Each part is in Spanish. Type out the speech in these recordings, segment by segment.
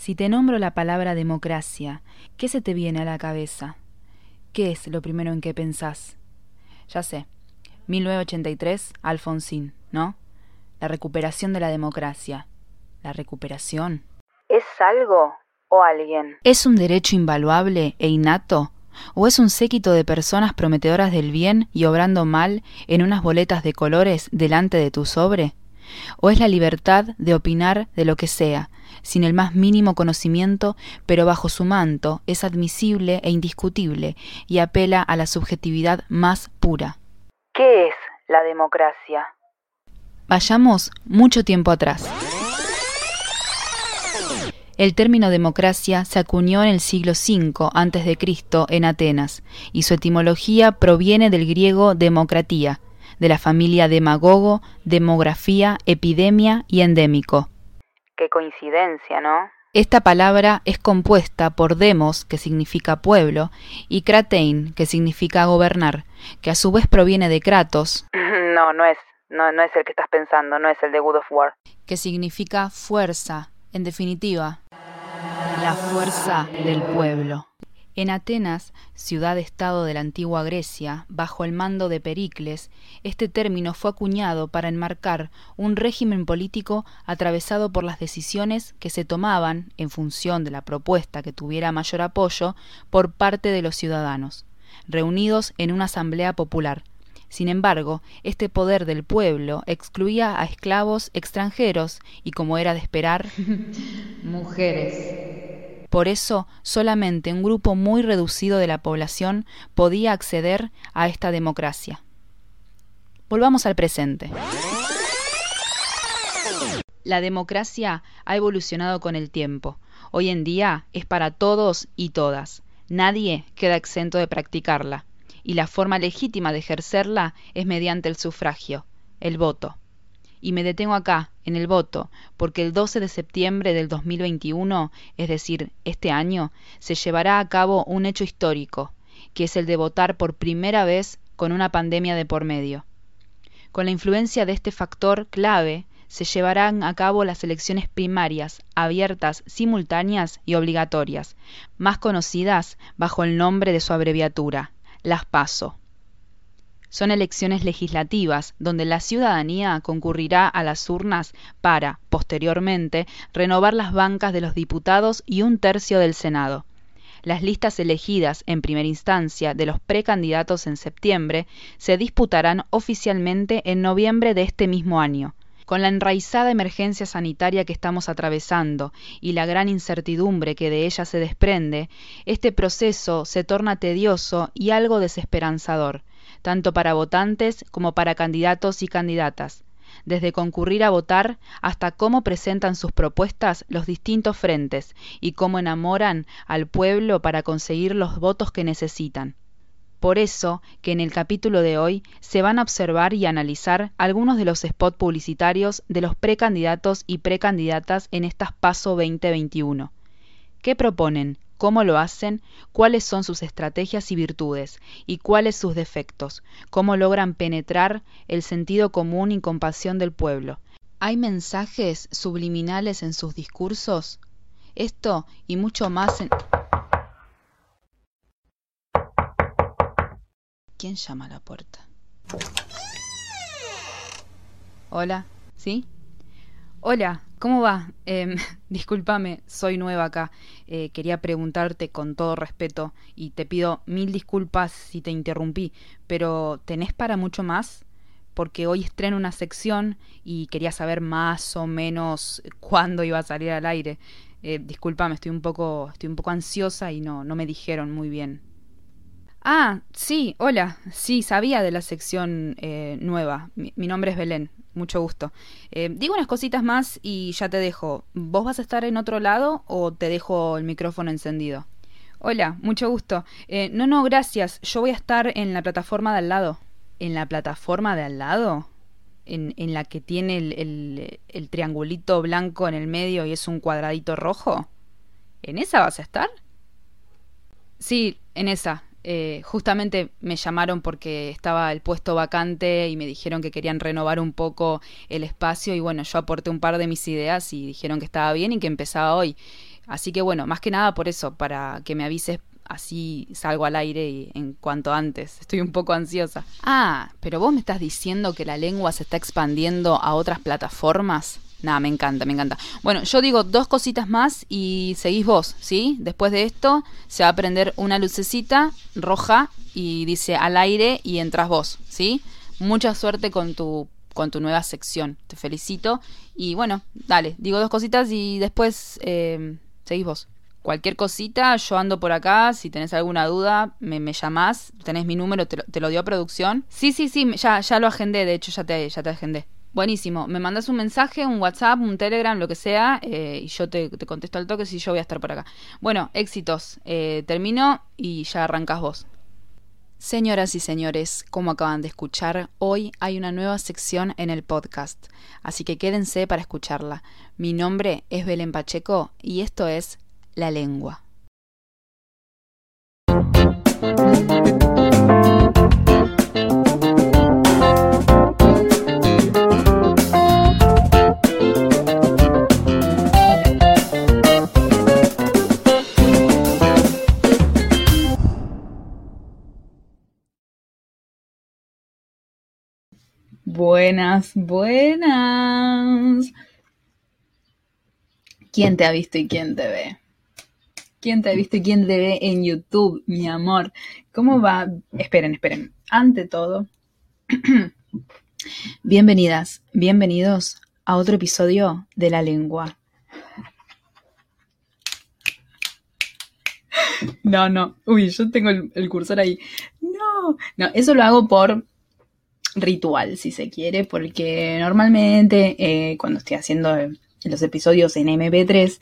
Si te nombro la palabra democracia, ¿qué se te viene a la cabeza? ¿Qué es lo primero en que pensás? Ya sé, 1983, Alfonsín, ¿no? La recuperación de la democracia. ¿La recuperación? ¿Es algo o alguien? ¿Es un derecho invaluable e innato? ¿O es un séquito de personas prometedoras del bien y obrando mal en unas boletas de colores delante de tu sobre? ¿O es la libertad de opinar de lo que sea, sin el más mínimo conocimiento, pero bajo su manto es admisible e indiscutible y apela a la subjetividad más pura. ¿Qué es la democracia? Vayamos mucho tiempo atrás. El término democracia se acuñó en el siglo V a.C. en Atenas, y su etimología proviene del griego democratía, de la familia demagogo, demografía, epidemia y endémico. Qué coincidencia, ¿no? Esta palabra es compuesta por demos, que significa pueblo, y kratein, que significa gobernar, que a su vez proviene de Kratos. No, no es, no, no es el que estás pensando, no es el de Good of War. Que significa fuerza, en definitiva, la fuerza del pueblo. En Atenas, ciudad-estado de la antigua Grecia, bajo el mando de Pericles, este término fue acuñado para enmarcar un régimen político atravesado por las decisiones que se tomaban, en función de la propuesta que tuviera mayor apoyo, por parte de los ciudadanos, reunidos en una asamblea popular. Sin embargo, este poder del pueblo excluía a esclavos extranjeros y, como era de esperar, mujeres. Por eso, solamente un grupo muy reducido de la población podía acceder a esta democracia. Volvamos al presente. La democracia ha evolucionado con el tiempo. Hoy en día es para todos y todas. Nadie queda exento de practicarla. Y la forma legítima de ejercerla es mediante el sufragio, el voto. Y me detengo acá, en el voto, porque el 12 de septiembre del 2021, es decir, este año, se llevará a cabo un hecho histórico, que es el de votar por primera vez con una pandemia de por medio. Con la influencia de este factor clave, se llevarán a cabo las elecciones primarias, abiertas, simultáneas y obligatorias, más conocidas bajo el nombre de su abreviatura, las PASO. Son elecciones legislativas donde la ciudadanía concurrirá a las urnas para, posteriormente, renovar las bancas de los diputados y un tercio del Senado. Las listas elegidas en primera instancia de los precandidatos en septiembre se disputarán oficialmente en noviembre de este mismo año. Con la enraizada emergencia sanitaria que estamos atravesando y la gran incertidumbre que de ella se desprende, este proceso se torna tedioso y algo desesperanzador tanto para votantes como para candidatos y candidatas, desde concurrir a votar hasta cómo presentan sus propuestas los distintos frentes y cómo enamoran al pueblo para conseguir los votos que necesitan. Por eso que en el capítulo de hoy se van a observar y analizar algunos de los spots publicitarios de los precandidatos y precandidatas en estas PASO 2021. ¿Qué proponen? Cómo lo hacen, cuáles son sus estrategias y virtudes, y cuáles sus defectos, cómo logran penetrar el sentido común y compasión del pueblo. ¿Hay mensajes subliminales en sus discursos? Esto y mucho más en... ¿Quién llama a la puerta? Hola, ¿sí? Hola, ¿cómo va? Eh, soy nueva acá. Eh, quería preguntarte con todo respeto y te pido mil disculpas si te interrumpí, pero ¿tenés para mucho más? Porque hoy estreno una sección y quería saber más o menos cuándo iba a salir al aire. Eh, discúlpame, estoy un poco, estoy un poco ansiosa y no, no me dijeron muy bien. Ah, sí, hola. Sí, sabía de la sección eh, nueva. Mi, nombre es Belén. Mucho gusto. Eh, digo unas cositas más y ya te dejo. ¿Vos vas a estar en otro lado o te dejo el micrófono encendido? Hola, mucho gusto. Eh, no, no, gracias. Yo voy a estar en la plataforma de al lado. ¿En la plataforma de al lado? ¿En, la que tiene el, el, el triangulito blanco en el medio y es un cuadradito rojo? ¿En esa vas a estar? Sí, en esa. Eh, justamente me llamaron porque estaba el puesto vacante y me dijeron que querían renovar un poco el espacio y bueno, yo aporté un par de mis ideas y dijeron que estaba bien y que empezaba hoy. Así que bueno, más que nada por eso, para que me avises así salgo al aire y en cuanto antes. Estoy un poco ansiosa. Ah, pero vos me estás diciendo que la lengua se está expandiendo a otras plataformas. Nada, me encanta, me encanta. Bueno, yo digo dos cositas más y seguís vos, ¿sí? Después de esto se va a prender una lucecita roja y dice al aire y entras vos, ¿sí? Mucha suerte con tu con tu nueva sección. Te felicito. Y bueno, dale, digo dos cositas y después eh, seguís vos. Cualquier cosita, yo ando por acá. Si tenés alguna duda, me, me llamás. Tenés mi número, te lo, dio producción. Sí, sí, sí, ya, ya lo agendé. De hecho, ya te, ya te agendé. Buenísimo. Me mandas un mensaje, un WhatsApp, un Telegram, lo que sea, eh, y yo te, te, contesto al toque si yo voy a estar por acá. Bueno, éxitos. Eh, termino y ya arrancas vos. Señoras y señores, como acaban de escuchar, hoy hay una nueva sección en el podcast, así que quédense para escucharla. Mi nombre es Belén Pacheco y esto es La Lengua. Buenas, buenas. ¿Quién te ha visto y quién te ve? ¿Quién te ha visto y quién te ve en YouTube, mi amor? ¿Cómo va? Esperen, esperen. Ante todo, bienvenidas, bienvenidos a otro episodio de La Lengua. No, no. Uy, yo tengo el, cursor ahí. No, no, eso lo hago por ritual, si se quiere, porque normalmente eh, cuando estoy haciendo los episodios en MP3,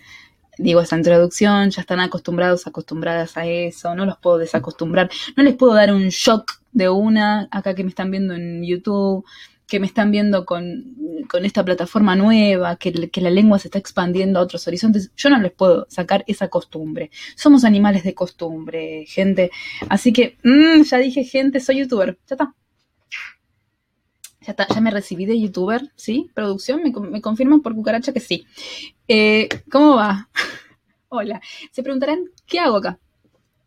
digo esta introducción, ya están acostumbrados, acostumbradas a eso, no los puedo desacostumbrar, no les puedo dar un shock de una, acá que me están viendo en YouTube, que me están viendo con, con esta plataforma nueva, que, que, la lengua se está expandiendo a otros horizontes, yo no les puedo sacar esa costumbre. Somos animales de costumbre, gente. Así que, mmm, ya dije, gente, soy youtuber, ya está. Ya, me recibí de youtuber, ¿sí? Producción, me, confirman por cucaracha que sí. Eh, ¿Cómo va? Hola. Se preguntarán, ¿qué hago acá?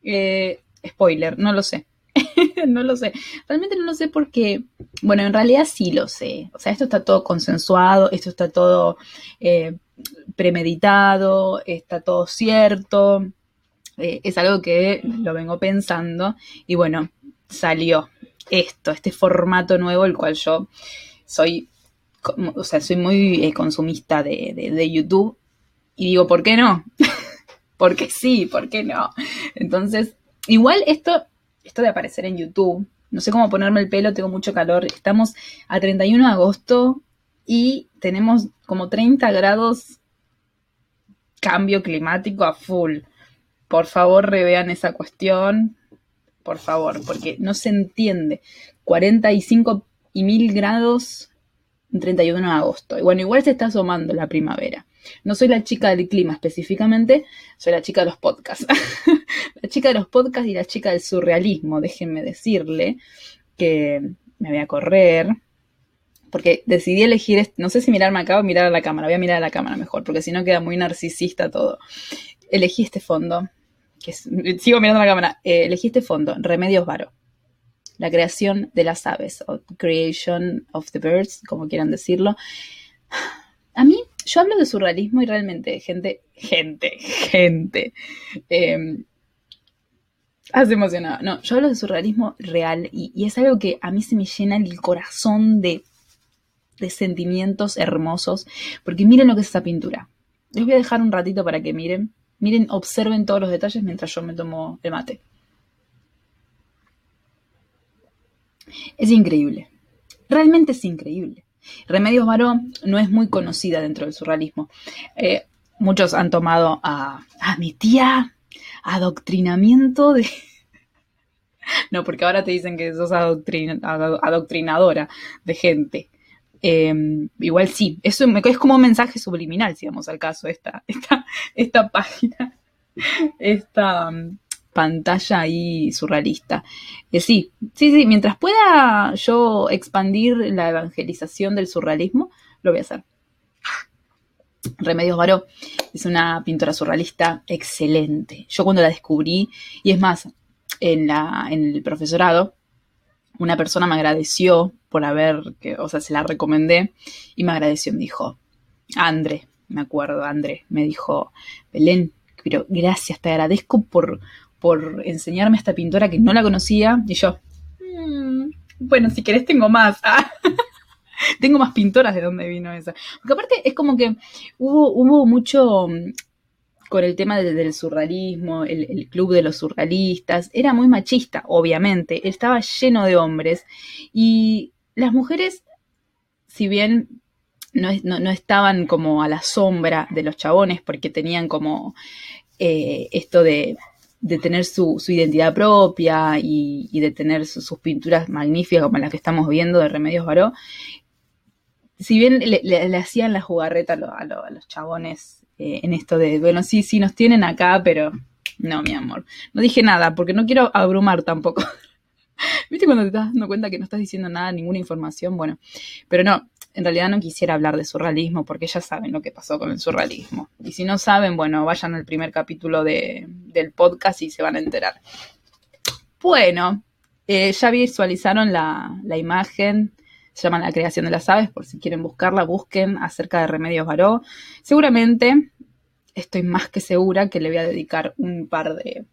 Eh, spoiler, no lo sé. no lo sé. Realmente no lo sé porque, bueno, en realidad sí lo sé. O sea, esto está todo consensuado, esto está todo eh, premeditado, está todo cierto. es algo que lo vengo pensando y bueno, salió esto, este formato nuevo, el cual yo soy, o sea, soy muy eh, consumista de, YouTube y digo, ¿por qué no? porque sí, ¿por qué no? Entonces, igual esto, esto de aparecer en YouTube, no sé cómo ponerme el pelo, tengo mucho calor, estamos a 31 de agosto y tenemos como 30 grados cambio climático a full. Por favor, revean esa cuestión por favor, porque no se entiende. 45 y mil grados en 31 de agosto. Y bueno, igual se está asomando la primavera. No soy la chica del clima específicamente, soy la chica de los podcasts. la chica de los podcasts y la chica del surrealismo, déjenme decirle que me voy a correr. Porque decidí elegir, no sé si mirarme acá o mirar a la cámara, voy a mirar a la cámara mejor, porque si no queda muy narcisista todo. Elegí este fondo, sigo mirando la cámara, eh, elegí este fondo, Remedios Varo. La creación de las aves, o creation of the birds, como quieran decirlo. A mí, yo hablo de surrealismo y realmente, gente, gente, gente. Eh, Has emocionado. No, yo hablo de surrealismo real y, y, es algo que a mí se me llena el corazón de, de sentimientos hermosos. Porque miren lo que es esa pintura. Les voy a dejar un ratito para que miren. Miren, observen todos los detalles mientras yo me tomo el mate. Es increíble. Realmente es increíble. Remedios Varón no es muy conocida dentro del surrealismo. Eh, muchos han tomado a, a mi tía adoctrinamiento de... no, porque ahora te dicen que sos adoctrinadora de gente. Em, igual sí, eso es como un mensaje subliminal, si vamos al caso, esta, esta, esta página, esta mm, pantalla ahí surrealista. Eh, sí, sí, sí, mientras pueda yo expandir la evangelización del surrealismo, lo voy a hacer. Remedios Baró es una pintora surrealista excelente. Yo cuando la descubrí, y es más, en, la, en el profesorado, una persona me agradeció por haber, que, o sea, se la recomendé y me agradeció, me dijo, André, me acuerdo, André, me dijo, Belén, pero gracias, te agradezco por, por enseñarme a esta pintora que no la conocía. Y yo, mm, bueno, si querés tengo más. tengo más pintoras de dónde vino esa. Porque aparte es como que hubo, hubo mucho mm, con el tema del, surrealismo, el, club de los surrealistas, era muy machista, obviamente, estaba lleno de hombres y las mujeres, si bien no, estaban como a la sombra de los chabones porque tenían como eh, esto de, tener su, identidad propia y, de tener sus pinturas magníficas como las que estamos viendo de Remedios Baró, si bien le, hacían la jugarreta a, los chabones eh, en esto de, bueno, sí, sí, nos tienen acá, pero no, mi amor. No dije nada porque no quiero abrumar tampoco. ¿Viste cuando te estás dando cuenta que no estás diciendo nada, ninguna información? Bueno, pero no, en realidad no quisiera hablar de surrealismo porque ya saben lo que pasó con el surrealismo. Y si no saben, bueno, vayan al primer capítulo de, del podcast y se van a enterar. Bueno, eh, ya visualizaron la, la imagen se llama La creación de las aves, por si quieren buscarla, busquen acerca de Remedios Baró. Seguramente, estoy más que segura que le voy a dedicar un par de...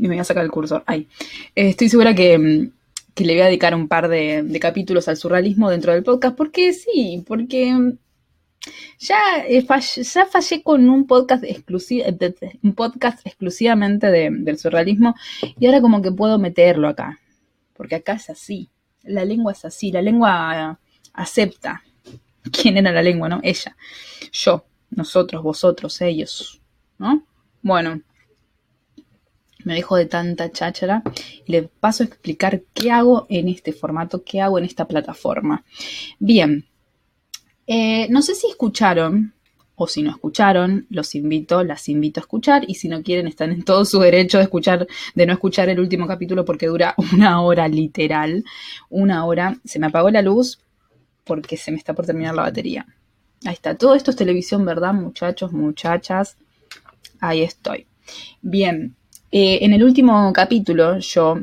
Y me voy a sacar el cursor. Ahí. estoy segura que, mm, que, le voy a dedicar un par de, capítulos al surrealismo dentro del podcast, porque sí, porque mm, ya, eh, ya fallé con un podcast, exclusivo, un podcast exclusivamente del surrealismo y ahora como que puedo meterlo acá, porque acá es así la lengua es así, la lengua acepta. ¿Quién era la lengua, no? Ella. Yo, nosotros, vosotros, ellos, ¿no? Bueno, me dejo de tanta cháchara y le paso a explicar qué hago en este formato, qué hago en esta plataforma. Bien, eh, no sé si escucharon o si no escucharon, los invito, las invito a escuchar y si no quieren están en todo su derecho de escuchar, de no escuchar el último capítulo porque dura una hora literal, una hora. Se me apagó la luz porque se me está por terminar la batería. Ahí está, todo esto es televisión, ¿verdad, muchachos, muchachas? Ahí estoy. Bien, eh, en el último capítulo yo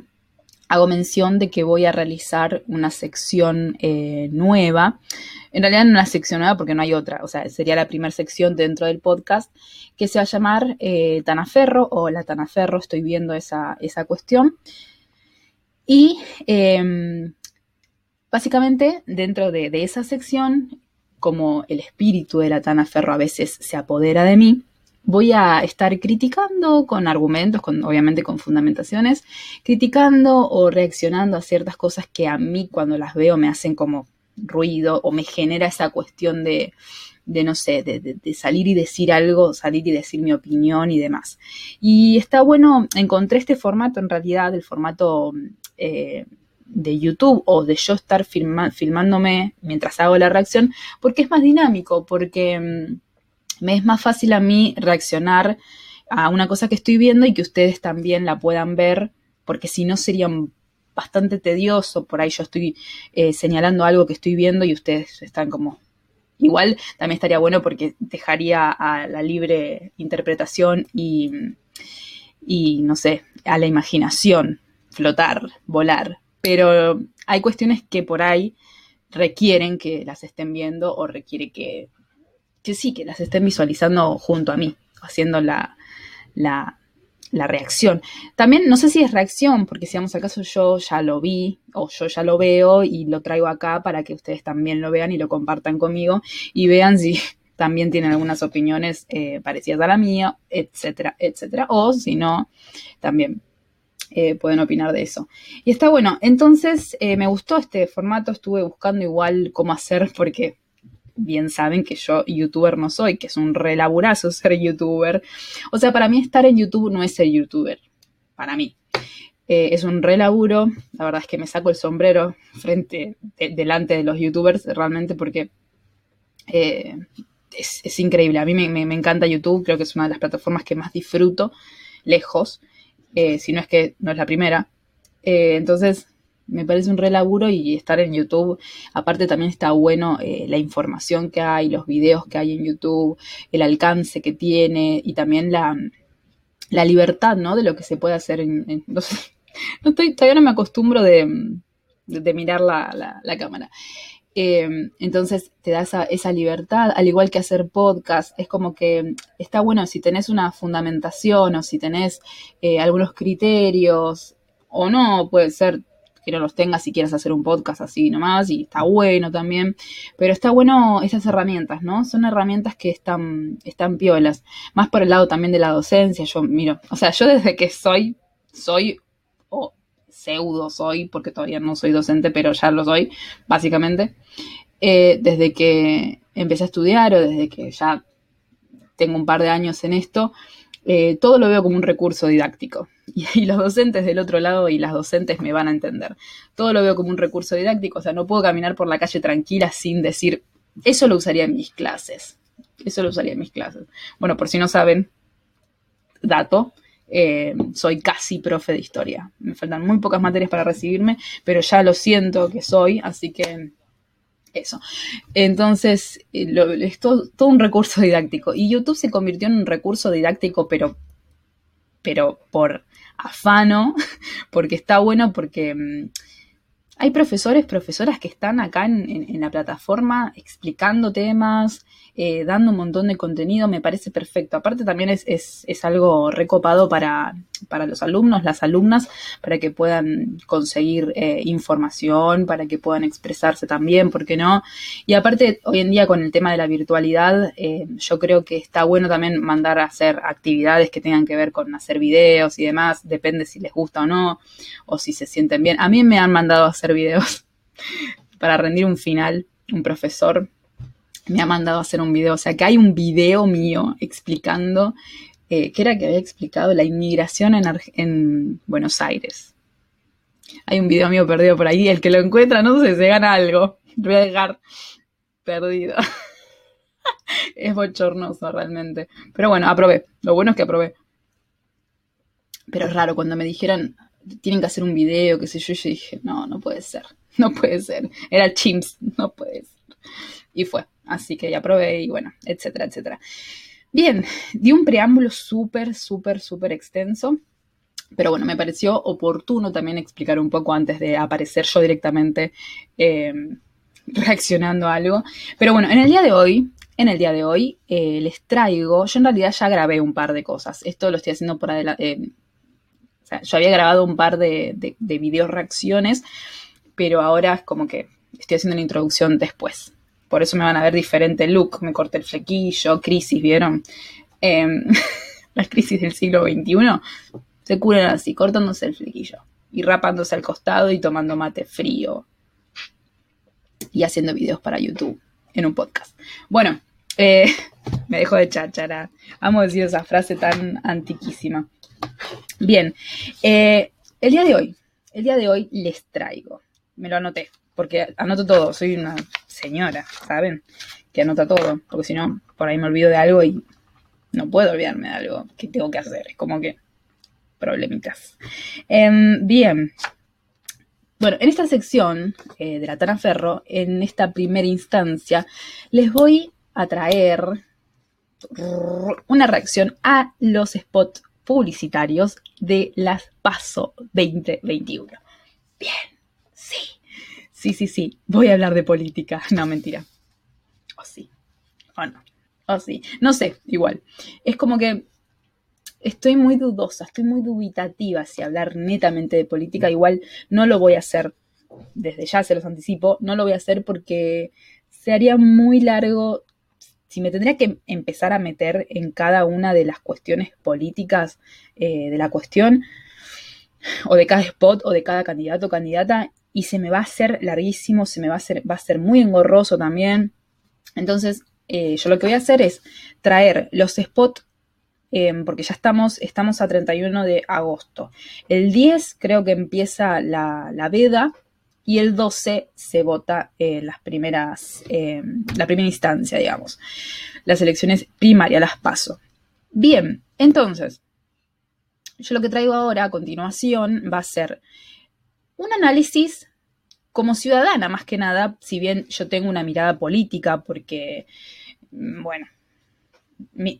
hago mención de que voy a realizar una sección eh, nueva en realidad no una sección nueva porque no hay otra, o sea, sería la primera sección dentro del podcast que se va a llamar eh, Tanaferro o la Tanaferro, estoy viendo esa, cuestión. Y em, básicamente dentro de, esa sección, como el espíritu de la Tanaferro a veces se apodera de mí, voy a estar criticando con argumentos, con, obviamente con fundamentaciones, criticando o reaccionando a ciertas cosas que a mí cuando las veo me hacen como ruido o me genera esa cuestión de, de no sé, de, salir y decir algo, salir y decir mi opinión y demás. Y está bueno, encontré este formato en realidad, el formato eh, de YouTube o de yo estar filmándome mientras hago la reacción, porque es más dinámico, porque mm, me es más fácil a mí reaccionar a una cosa que estoy viendo y que ustedes también la puedan ver, porque si no sería bastante tedioso, por ahí yo estoy eh, señalando algo que estoy viendo y ustedes están como... Igual también estaría bueno porque dejaría a la libre interpretación y, y no sé, a la imaginación, flotar, volar. Pero hay cuestiones que por ahí requieren que las estén viendo o requiere que, que sí, que las estén visualizando junto a mí, haciendo la, la, la reacción. También no sé si es reacción, porque si vamos al caso yo ya lo vi o yo ya lo veo y lo traigo acá para que ustedes también lo vean y lo compartan conmigo y vean si también tienen algunas opiniones eh, parecidas a la mía, etcétera, etcétera. O si no, también eh, pueden opinar de eso. Y está bueno, entonces eh, me gustó este formato, estuve buscando igual cómo hacer porque bien saben que yo youtuber no soy, que es un relaburazo ser youtuber. O sea, para mí estar en YouTube no es ser youtuber, para mí. Eh, es un relaburo, la verdad es que me saco el sombrero frente, delante de los youtubers realmente porque eh, es, increíble. A mí me, encanta YouTube, creo que es una de las plataformas que más disfruto, lejos, eh, si no es que no es la primera. entonces, me parece un re laburo y estar en YouTube. Aparte también está bueno eh, la información que hay, los videos que hay en YouTube, el alcance que tiene y también la, la libertad, ¿no? De lo que se puede hacer en... no, sé, no estoy, todavía no me acostumbro de, de, mirar la, la, cámara. Eh, entonces te da esa, esa, libertad, al igual que hacer podcast, es como que está bueno si tenés una fundamentación o si tenés eh, algunos criterios o no, puede ser que no los tengas si quieres hacer un podcast así nomás, y está bueno también, pero está bueno esas herramientas, ¿no? Son herramientas que están, están piolas, más por el lado también de la docencia, yo miro, o sea, yo desde que soy, soy, o pseudo soy, porque todavía no soy docente, pero ya lo soy, básicamente, eh, desde que empecé a estudiar o desde que ya tengo un par de años en esto, eh, todo lo veo como un recurso didáctico. Y, los docentes del otro lado y las docentes me van a entender. Todo lo veo como un recurso didáctico, o sea, no puedo caminar por la calle tranquila sin decir, eso lo usaría en mis clases. Eso lo usaría en mis clases. Bueno, por si no saben, dato, eh, soy casi profe de historia. Me faltan muy pocas materias para recibirme, pero ya lo siento que soy, así que eso. Entonces, eh, es todo, un recurso didáctico. Y YouTube se convirtió en un recurso didáctico, pero, pero por afano, porque está bueno, porque mm, hay profesores, profesoras que están acá en la plataforma explicando temas, eh, dando un montón de contenido, me parece perfecto. Aparte también es, es, algo recopado para, para, los alumnos, las alumnas, para que puedan conseguir eh, información, para que puedan expresarse también, ¿por qué no? Y aparte, hoy en día con el tema de la virtualidad, eh, yo creo que está bueno también mandar a hacer actividades que tengan que ver con hacer videos y demás, depende si les gusta o no, o si se sienten bien. A mí me han mandado a hacer videos para rendir un final, un profesor me ha mandado a hacer un video. O sea, que hay un video mío explicando, eh, que era que había explicado la inmigración en, en, Buenos Aires. Hay un video mío perdido por ahí, el que lo encuentra, no sé, se gana algo. Lo voy a dejar perdido. es bochornoso realmente. Pero bueno, aprobé. Lo bueno es que aprobé. Pero es raro, cuando me dijeron, tienen que hacer un video, qué sé yo, yo dije, no, no puede ser. No puede ser. Era chimps, no puede ser. Y fue. Así que ya probé y bueno, etcétera, etcétera. Bien, di un preámbulo súper, súper, súper extenso. Pero bueno, me pareció oportuno también explicar un poco antes de aparecer yo directamente eh, reaccionando a algo. Pero bueno, en el día de hoy, en el día de hoy eh, les traigo, yo en realidad ya grabé un par de cosas. Esto lo estoy haciendo por adelante. Eh, o sea, yo había grabado un par de, de, de video reacciones, pero ahora es como que estoy haciendo una introducción después. Por eso me van a ver diferente look. Me corté el flequillo, crisis, ¿vieron? Em, las crisis del siglo XXI se curan así, cortándose el flequillo y rapándose al costado y tomando mate frío y haciendo videos para YouTube en un podcast. Bueno, eh, me dejo de cháchara. Vamos a decir esa frase tan antiquísima. Bien, eh, el día de hoy, el día de hoy les traigo, me lo anoté, porque anoto todo, soy una señora, ¿saben? Que anota todo, porque si no, por ahí me olvido de algo y no puedo olvidarme de algo que tengo que hacer, es como que problemitas. Em, bien, bueno, en esta sección eh, de la Tana Ferro, en esta primera instancia, les voy a traer una reacción a los spots publicitarios de las PASO 2021. Bien, sí. Sí, sí, sí, voy a hablar de política. No, mentira. O sí. O no. O sí. No sé, igual. Es como que estoy muy dudosa, estoy muy dubitativa si hablar netamente de política. Igual no lo voy a hacer. Desde ya se los anticipo. No lo voy a hacer porque se haría muy largo si me tendría que empezar a meter en cada una de las cuestiones políticas eh, de la cuestión, o de cada spot, o de cada candidato o candidata, y se me va a hacer larguísimo, se me va a va a ser muy engorroso también. Entonces, eh, yo lo que voy a hacer es traer los spots, em, porque ya estamos, estamos a 31 de agosto. El 10 creo que empieza la, veda y el 12 se vota eh, las primeras, em, la primera instancia, digamos. Las elecciones primarias, las paso. Bien, entonces, yo lo que traigo ahora a continuación va a ser un análisis como ciudadana más que nada, si bien yo tengo una mirada política, porque, mm, bueno,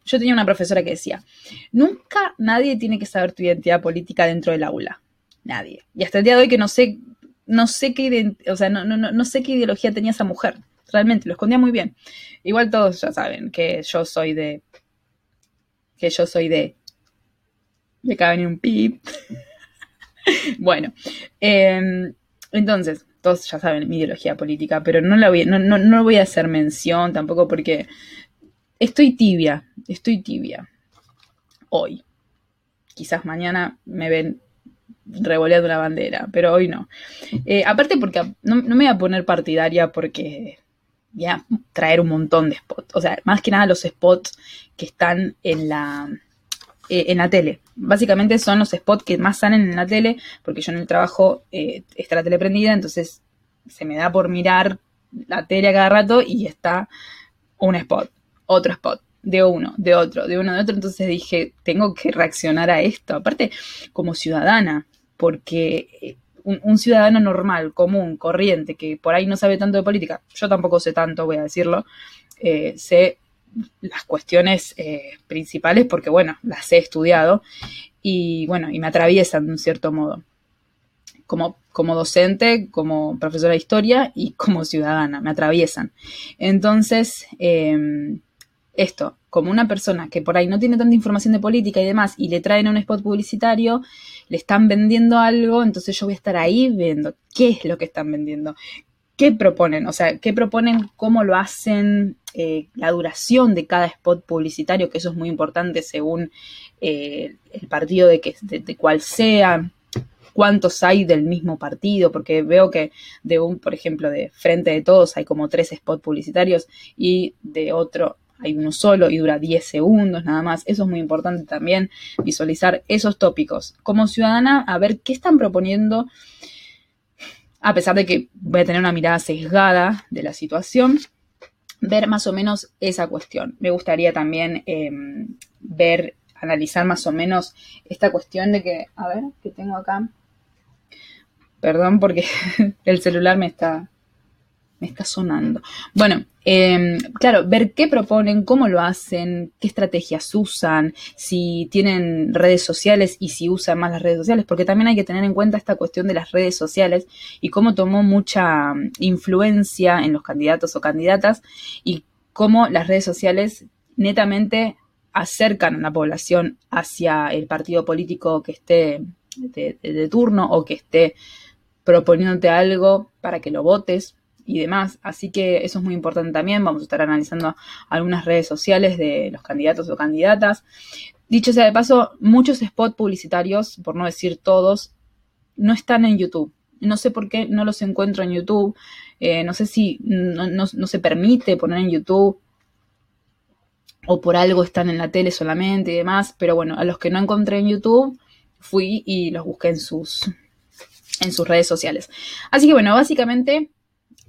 yo tenía una profesora que decía, nunca nadie tiene que saber tu identidad política dentro del aula. Nadie. Y hasta el día de hoy que no sé, no sé qué, o sea, no, no, no sé qué ideología tenía esa mujer. Realmente, lo escondía muy bien. Igual todos ya saben que yo soy de. Que yo soy de. Me acaba de venir un pip. bueno. Em, entonces, todos ya saben mi ideología política, pero no la voy, no, no, no voy a hacer mención tampoco porque estoy tibia, estoy tibia. Hoy. Quizás mañana me ven revoleando una bandera, pero hoy no. Eh, aparte porque no, me voy a poner partidaria porque voy a traer un montón de spots. O sea, más que nada los spots que están en la, eh, en la tele. Básicamente son los spots que más salen en la tele, porque yo en el trabajo eh, está la tele prendida, entonces se me da por mirar la tele a cada rato y está un spot, otro spot, de uno, de otro, de uno, de otro. Entonces dije, tengo que reaccionar a esto. Aparte, como ciudadana, porque eh, un, ciudadano normal, común, corriente, que por ahí no sabe tanto de política, yo tampoco sé tanto, voy a decirlo, sé las cuestiones eh, principales porque, bueno, las he estudiado y, bueno, y me atraviesan de un cierto modo. Como, como docente, como profesora de historia y como ciudadana, me atraviesan. Entonces, em, esto, como una persona que por ahí no tiene tanta información de política y demás, y le traen un spot publicitario, le están vendiendo algo, entonces yo voy a estar ahí viendo qué es lo que están vendiendo, qué proponen, o sea, qué proponen, cómo lo hacen, eh, la duración de cada spot publicitario, que eso es muy importante según eh, el partido de, que, de, cuál sea, cuántos hay del mismo partido, porque veo que de un, por ejemplo, de Frente de Todos hay como tres spots publicitarios y de otro hay uno solo y dura 10 segundos nada más. Eso es muy importante también, visualizar esos tópicos. Como ciudadana, a ver qué están proponiendo, a pesar de que voy a tener una mirada sesgada de la situación, ver más o menos esa cuestión. Me gustaría también em, ver, analizar más o menos esta cuestión de que, a ver, ¿qué tengo acá? Perdón porque el celular me está me está sonando. Bueno, em, claro, ver qué proponen, cómo lo hacen, qué estrategias usan, si tienen redes sociales y si usan más las redes sociales, porque también hay que tener en cuenta esta cuestión de las redes sociales y cómo tomó mucha mm, influencia en los candidatos o candidatas y cómo las redes sociales netamente acercan a la población hacia el partido político que esté de turno o que esté proponiéndote algo para que lo votes y demás. Así que eso es muy importante también. Vamos a estar analizando algunas redes sociales de los candidatos o candidatas. Dicho sea de paso, muchos spots publicitarios, por no decir todos, no están en YouTube. No sé por qué no los encuentro en YouTube. Eh, no sé si no, se permite poner en YouTube o por algo están en la tele solamente y demás. Pero bueno, a los que no encontré en YouTube, fui y los busqué en sus, en sus redes sociales. Así que bueno, básicamente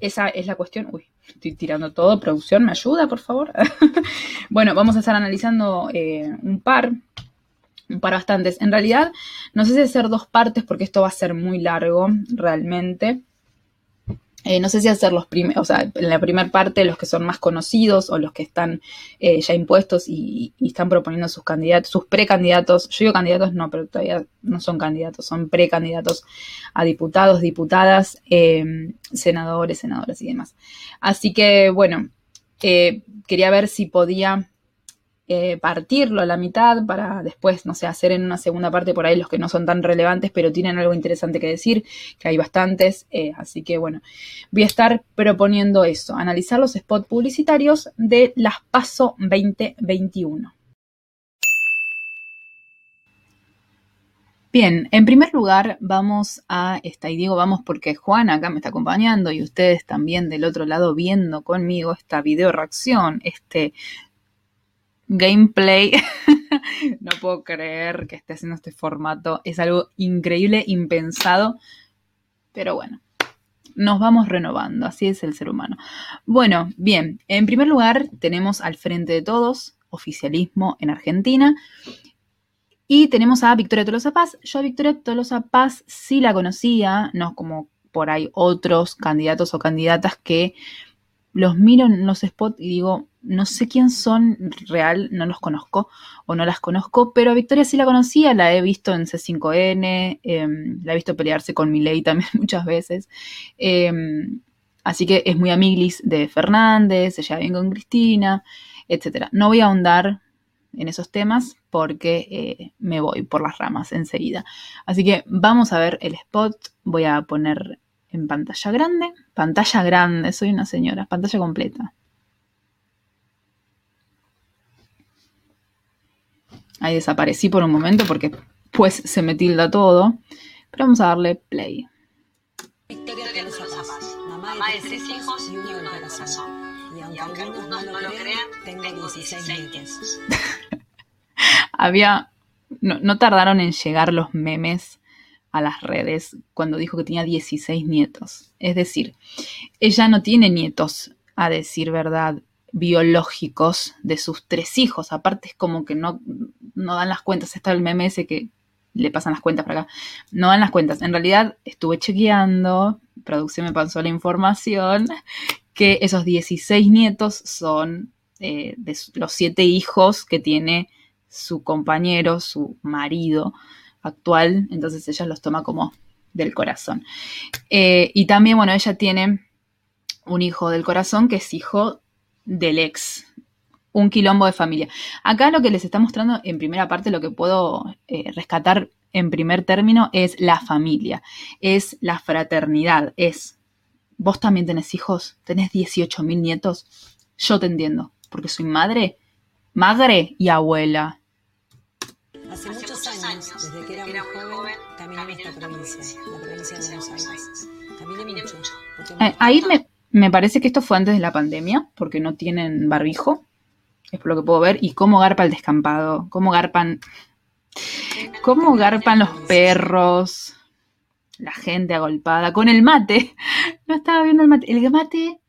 esa es la cuestión. Uy, estoy tirando todo. Producción, ¿me ayuda, por favor? bueno, vamos a estar analizando eh, un par. Un par bastantes. En realidad, no sé si hacer dos partes porque esto va a ser muy largo realmente. Eh, no sé si hacer los primeros, o sea, en la primera parte los que son más conocidos o los que están eh, ya impuestos y, están proponiendo sus candidatos, sus precandidatos. Yo digo candidatos, no, pero todavía no son candidatos, son precandidatos a diputados, diputadas, eh, senadores, senadoras y demás. Así que, bueno, quería ver si podía eh, partirlo a la mitad para después, no sé, hacer en una segunda parte por ahí los que no son tan relevantes, pero tienen algo interesante que decir, que hay bastantes. Eh, así que bueno, voy a estar proponiendo eso, analizar los spots publicitarios de las PASO 2021. Bien, en primer lugar vamos a esta, y digo vamos porque Juan acá me está acompañando y ustedes también del otro lado viendo conmigo esta video reacción, este gameplay. no puedo creer que esté haciendo este formato. Es algo increíble, impensado. Pero bueno, nos vamos renovando. Así es el ser humano. Bueno, bien. En primer lugar, tenemos al frente de todos, oficialismo en Argentina. Y tenemos a Victoria Tolosa Paz. Yo a Victoria Tolosa Paz sí la conocía, no como por ahí otros candidatos o candidatas que los miro en los spots y digo, no sé quién son real, no los conozco o no las conozco, pero a Victoria sí la conocía, la he visto en C5N, em, la he visto pelearse con Milei también muchas veces. Em, así que es muy amiglis de Fernández, se lleva bien con Cristina, etc. No voy a ahondar en esos temas porque eh, me voy por las ramas enseguida. Así que vamos a ver el spot, voy a poner en pantalla grande, pantalla grande, soy una señora, pantalla completa. Ahí desaparecí por un momento porque pues se me tilda todo. Pero vamos a darle play. Victoria mamá de tres hijos y uno del corazón. Y aunque algunos no lo crean, tengo 16 nietos. Había... No, no tardaron en llegar los memes a las redes cuando dijo que tenía 16 nietos. Es decir, ella no tiene nietos, a decir verdad, biológicos de sus tres hijos. Aparte es como que no, no dan las cuentas. Está el meme ese que le pasan las cuentas para acá. No dan las cuentas. En realidad estuve chequeando, producción me pasó la información, que esos 16 nietos son eh, de los siete hijos que tiene su compañero, su marido actual. Entonces ella los toma como del corazón. Eh, y también, bueno, ella tiene un hijo del corazón que es hijo del ex un quilombo de familia. Acá lo que les está mostrando en primera parte, lo que puedo eh, rescatar en primer término es la familia, es la fraternidad, es, vos también tenés hijos, tenés 18 mil nietos, yo te entiendo, porque soy madre, madre y abuela. Hace muchos años, desde que era muy joven, caminé en esta provincia, la provincia de Buenos Aires. Caminé mucho. Eh, ahí me, me parece que esto fue antes de la pandemia, porque no tienen barbijo es por lo que puedo ver, y cómo garpa el descampado, cómo garpan, cómo garpan los perros, la gente agolpada, con el mate. No estaba viendo el mate. El mate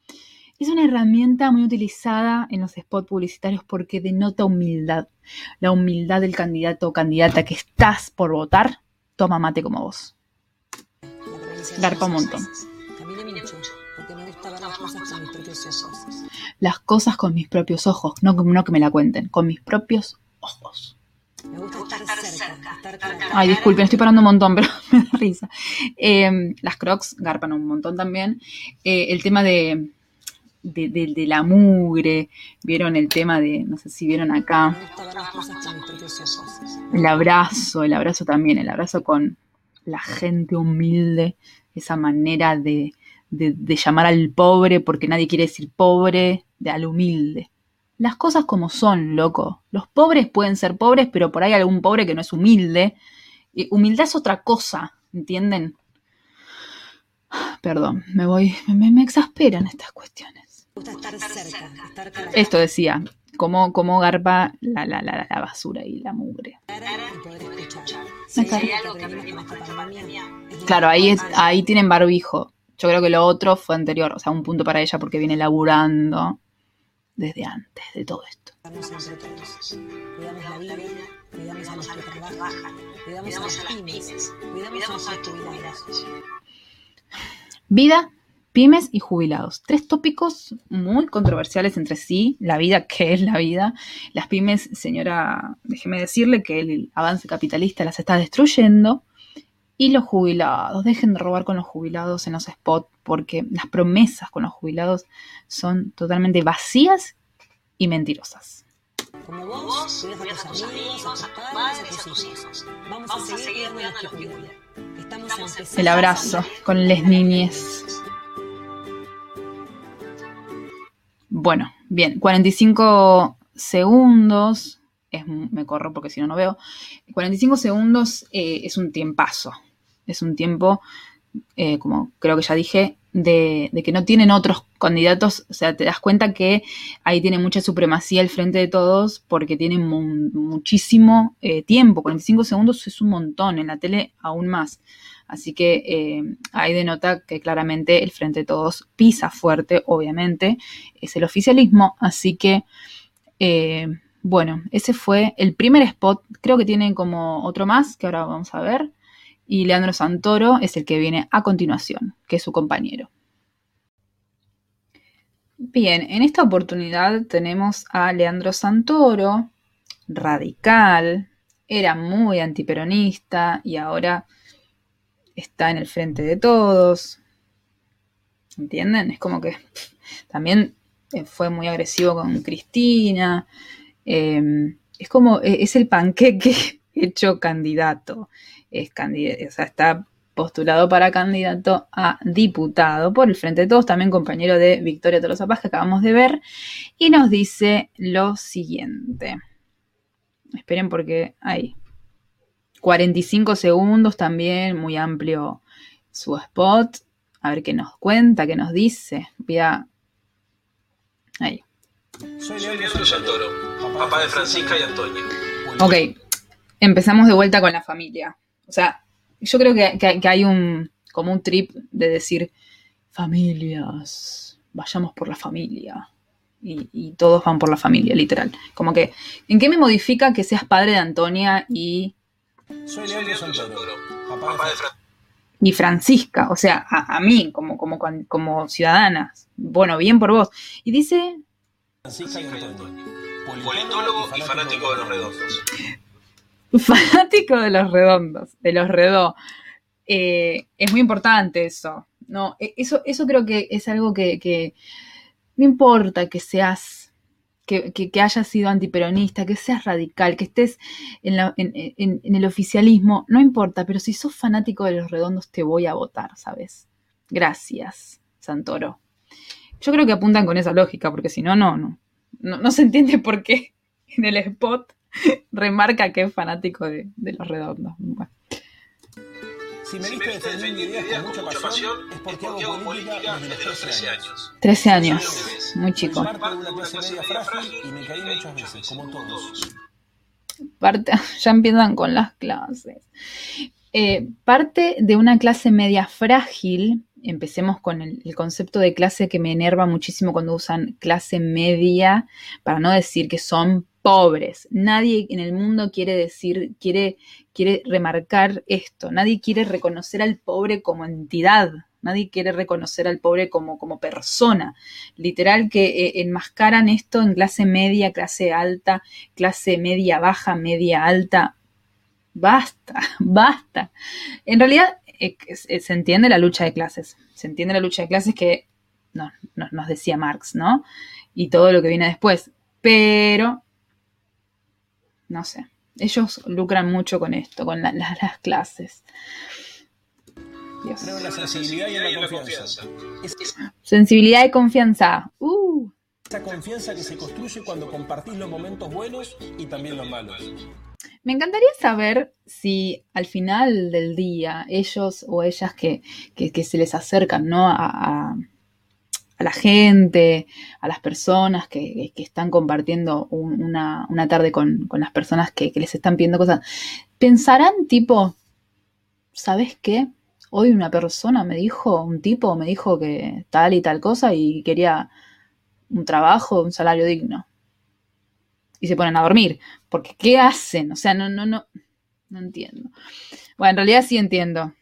es una herramienta muy utilizada en los spots publicitarios porque denota humildad. La humildad del candidato o candidata que estás por votar, toma mate como vos. Garpa un montón las cosas con mis propios ojos, no, no que me la cuenten, con mis propios ojos. Me gusta estar cerca. Ay, disculpen, estoy parando un montón, pero me da risa. Em, las crocs garpan un montón también. Eh, el tema de, de, la mugre, vieron el tema de, no sé si vieron acá. El abrazo, el abrazo también, el abrazo con la gente humilde, esa manera de, de, llamar al pobre porque nadie quiere decir pobre, de al humilde. Las cosas como son, loco. Los pobres pueden ser pobres, pero por ahí hay algún pobre que no es humilde. Y humildad es otra cosa, ¿entienden? Perdón, me voy, me, me exasperan estas cuestiones. Esto decía, cómo, cómo garpa la, la, la, la, basura y la mugre. Claro, ahí, ahí tienen barbijo. Yo creo que lo otro fue anterior, o sea, un punto para ella porque viene laburando desde antes de todo esto. Vida, pymes y jubilados. Tres tópicos muy controversiales entre sí. La vida, ¿qué es la vida? Las pymes, señora, déjeme decirle que el avance capitalista las está destruyendo. Y los jubilados, dejen de robar con los jubilados en los spots porque las promesas con los jubilados son totalmente vacías y mentirosas. Como vos, cuidas a tus amigos, a tus padres, a tus hijos. Vamos a seguir cuidando a los que cuidan. El abrazo con les niñes. Bueno, bien, 45 segundos. me corro porque si no, no veo. 45 segundos eh, es un tiempazo es un tiempo, eh, como creo que ya dije, de, que no tienen otros candidatos, o sea, te das cuenta que ahí tiene mucha supremacía el frente de todos porque tienen muchísimo eh, tiempo, 45 segundos es un montón, en la tele aún más. Así que eh, ahí denota que claramente el frente de todos pisa fuerte, obviamente, es el oficialismo, así que bueno, ese fue el primer spot. Creo que tienen como otro más que ahora vamos a ver. Y Leandro Santoro es el que viene a continuación, que es su compañero. Bien, en esta oportunidad tenemos a Leandro Santoro, radical, era muy antiperonista y ahora está en el frente de todos. ¿Entienden? Es como que también eh, fue muy agresivo con Cristina. Em, es como, e, es el panqueque hecho candidato. Es está postulado para candidato a diputado por el Frente de Todos, también compañero de Victoria Tolosa Paz que acabamos de ver, y nos dice lo siguiente. Esperen porque hay 45 segundos también, muy amplio su spot. A ver qué nos cuenta, qué nos dice. Voy a... Ahí. Soy Leandro Santoro, papá de Francisca y Antonio. Ok, empezamos de vuelta con la familia. O sea, yo creo que, que, hay un como un trip de decir familias, vayamos por la familia. Y, y, todos van por la familia, literal. Como que, ¿en qué me modifica que seas padre de Antonia y. Soy Leandro Santoro, papá de Francisca. Y Francisca, o sea, a, a mí, como, como, como ciudadana. Bueno, bien por vos. Y dice. Francisca y Antonio. Politólogo y fanático de los redondos. fanático de los redondos, de los redó. Eh, es muy importante eso. No, e, eso, eso creo que es algo que, que no importa que seas, que, que, que, hayas sido antiperonista, que seas radical, que estés en, la, en, el oficialismo, no importa, pero si sos fanático de los redondos te voy a votar, ¿sabes? Gracias, Santoro. Yo creo que apuntan con esa lógica, porque si no, no, no, no, no se entiende por qué en el spot remarca que es fanático de, de los redondos. Bueno. Si me viste defendiendo ideas con mucha pasión, es porque hago política desde los 13 años. 13 años, muy chico. Parte de una clase media frágil y me caí muchas veces, como todos. Parte, ya empiezan con las clases. Eh, parte de una clase media frágil, empecemos con el, concepto de clase que me enerva muchísimo cuando usan clase media, para no decir que son pobres. Nadie en el mundo quiere decir, quiere, quiere remarcar esto. Nadie quiere reconocer al pobre como entidad. Nadie quiere reconocer al pobre como, como persona. Literal que eh, enmascaran esto en clase media, clase alta, clase media baja, media alta. Basta, basta. En realidad eh, se entiende la lucha de clases. Se entiende la lucha de clases que no, no, nos decía Marx, ¿no? Y todo lo que viene después. Pero no sé. Ellos lucran mucho con esto, con la, la, las clases. Dios. La sensibilidad y en la confianza. Es, sensibilidad y confianza. Uh. Esa confianza que se construye cuando compartís los momentos buenos y también los malos. Me encantaría saber si al final del día ellos o ellas que, que, se les acercan ¿no? a, a la gente, a las personas que, que están compartiendo un, una, una, tarde con, con las personas que, que, les están pidiendo cosas, pensarán tipo, ¿sabes qué? Hoy una persona me dijo, un tipo me dijo que tal y tal cosa y quería un trabajo, un salario digno. Y se ponen a dormir. Porque ¿qué hacen? O sea, no, no, no, no entiendo. Bueno, en realidad sí entiendo.